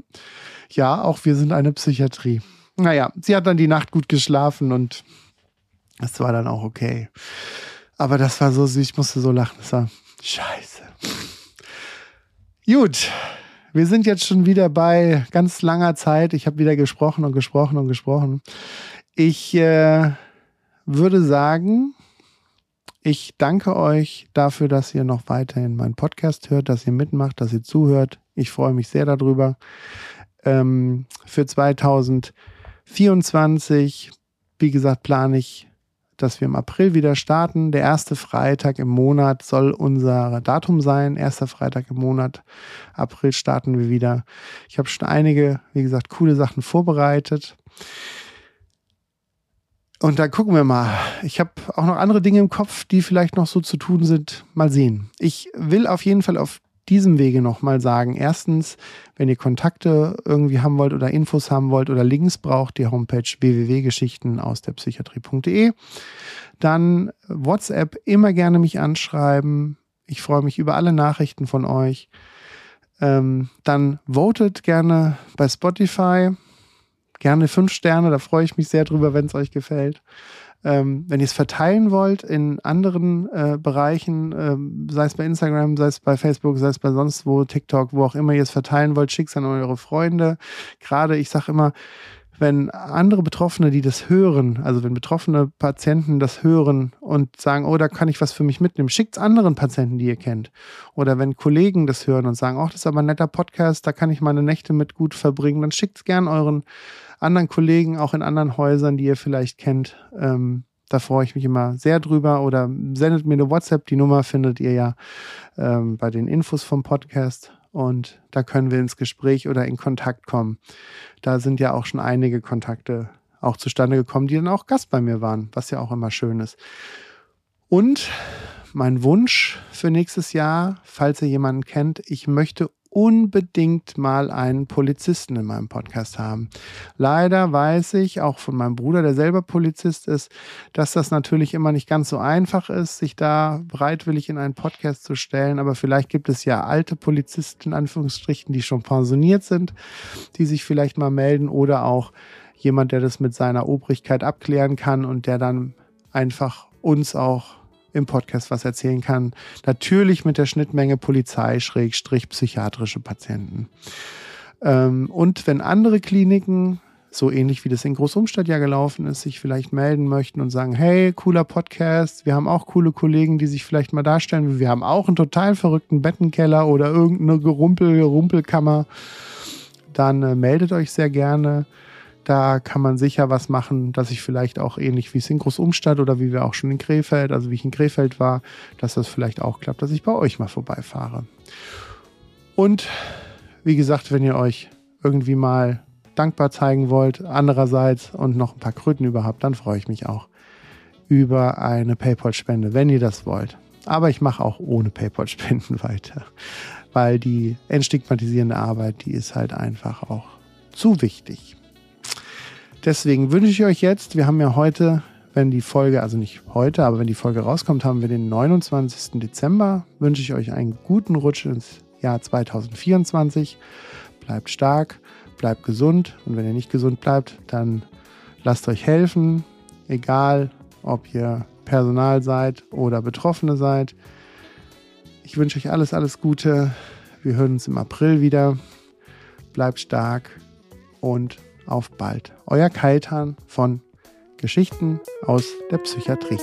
ja, auch wir sind eine Psychiatrie. Naja, sie hat dann die Nacht gut geschlafen und es war dann auch okay. Aber das war so süß, ich musste so lachen. Das war scheiße. Gut, wir sind jetzt schon wieder bei ganz langer Zeit. Ich habe wieder gesprochen und gesprochen und gesprochen. Ich äh, würde sagen, ich danke euch dafür, dass ihr noch weiterhin meinen Podcast hört, dass ihr mitmacht, dass ihr zuhört. Ich freue mich sehr darüber. Ähm, für 2024, wie gesagt, plane ich dass wir im April wieder starten. Der erste Freitag im Monat soll unser Datum sein. Erster Freitag im Monat, April starten wir wieder. Ich habe schon einige, wie gesagt, coole Sachen vorbereitet. Und dann gucken wir mal. Ich habe auch noch andere Dinge im Kopf, die vielleicht noch so zu tun sind. Mal sehen. Ich will auf jeden Fall auf diesem Wege nochmal sagen. Erstens, wenn ihr Kontakte irgendwie haben wollt oder Infos haben wollt oder Links braucht, die Homepage www.geschichten aus der Psychiatrie.de. Dann WhatsApp immer gerne mich anschreiben. Ich freue mich über alle Nachrichten von euch. Ähm, dann votet gerne bei Spotify. Gerne fünf Sterne, da freue ich mich sehr drüber, wenn es euch gefällt. Ähm, wenn ihr es verteilen wollt in anderen äh, Bereichen, ähm, sei es bei Instagram, sei es bei Facebook, sei es bei sonst wo, TikTok, wo auch immer ihr es verteilen wollt, schickt es an eure Freunde. Gerade, ich sage immer, wenn andere Betroffene, die das hören, also wenn betroffene Patienten das hören und sagen, oh, da kann ich was für mich mitnehmen, schickt es anderen Patienten, die ihr kennt. Oder wenn Kollegen das hören und sagen, oh, das ist aber ein netter Podcast, da kann ich meine Nächte mit gut verbringen, dann schickt es gern euren anderen Kollegen, auch in anderen Häusern, die ihr vielleicht kennt. Ähm, da freue ich mich immer sehr drüber. Oder sendet mir eine WhatsApp. Die Nummer findet ihr ja ähm, bei den Infos vom Podcast. Und da können wir ins Gespräch oder in Kontakt kommen. Da sind ja auch schon einige Kontakte auch zustande gekommen, die dann auch Gast bei mir waren, was ja auch immer schön ist. Und mein Wunsch für nächstes Jahr, falls ihr jemanden kennt, ich möchte unbedingt mal einen Polizisten in meinem Podcast haben. Leider weiß ich, auch von meinem Bruder, der selber Polizist ist, dass das natürlich immer nicht ganz so einfach ist, sich da bereitwillig in einen Podcast zu stellen. Aber vielleicht gibt es ja alte Polizisten, in Anführungsstrichen, die schon pensioniert sind, die sich vielleicht mal melden oder auch jemand, der das mit seiner Obrigkeit abklären kann und der dann einfach uns auch im Podcast was erzählen kann. Natürlich mit der Schnittmenge Polizei, Schrägstrich, psychiatrische Patienten. Ähm, und wenn andere Kliniken, so ähnlich wie das in Großumstadt ja gelaufen ist, sich vielleicht melden möchten und sagen, hey, cooler Podcast, wir haben auch coole Kollegen, die sich vielleicht mal darstellen. Wir haben auch einen total verrückten Bettenkeller oder irgendeine Gerumpel, Gerumpelkammer. Dann äh, meldet euch sehr gerne. Da kann man sicher was machen, dass ich vielleicht auch ähnlich wie es in Großumstadt oder wie wir auch schon in Krefeld, also wie ich in Krefeld war, dass das vielleicht auch klappt, dass ich bei euch mal vorbeifahre. Und wie gesagt, wenn ihr euch irgendwie mal dankbar zeigen wollt, andererseits und noch ein paar Kröten überhaupt, dann freue ich mich auch über eine PayPal-Spende, wenn ihr das wollt. Aber ich mache auch ohne PayPal-Spenden weiter, weil die entstigmatisierende Arbeit, die ist halt einfach auch zu wichtig. Deswegen wünsche ich euch jetzt, wir haben ja heute, wenn die Folge, also nicht heute, aber wenn die Folge rauskommt, haben wir den 29. Dezember, wünsche ich euch einen guten Rutsch ins Jahr 2024. Bleibt stark, bleibt gesund und wenn ihr nicht gesund bleibt, dann lasst euch helfen, egal ob ihr Personal seid oder Betroffene seid. Ich wünsche euch alles, alles Gute. Wir hören uns im April wieder. Bleibt stark und auf bald. Euer Kaitan von Geschichten aus der Psychiatrie.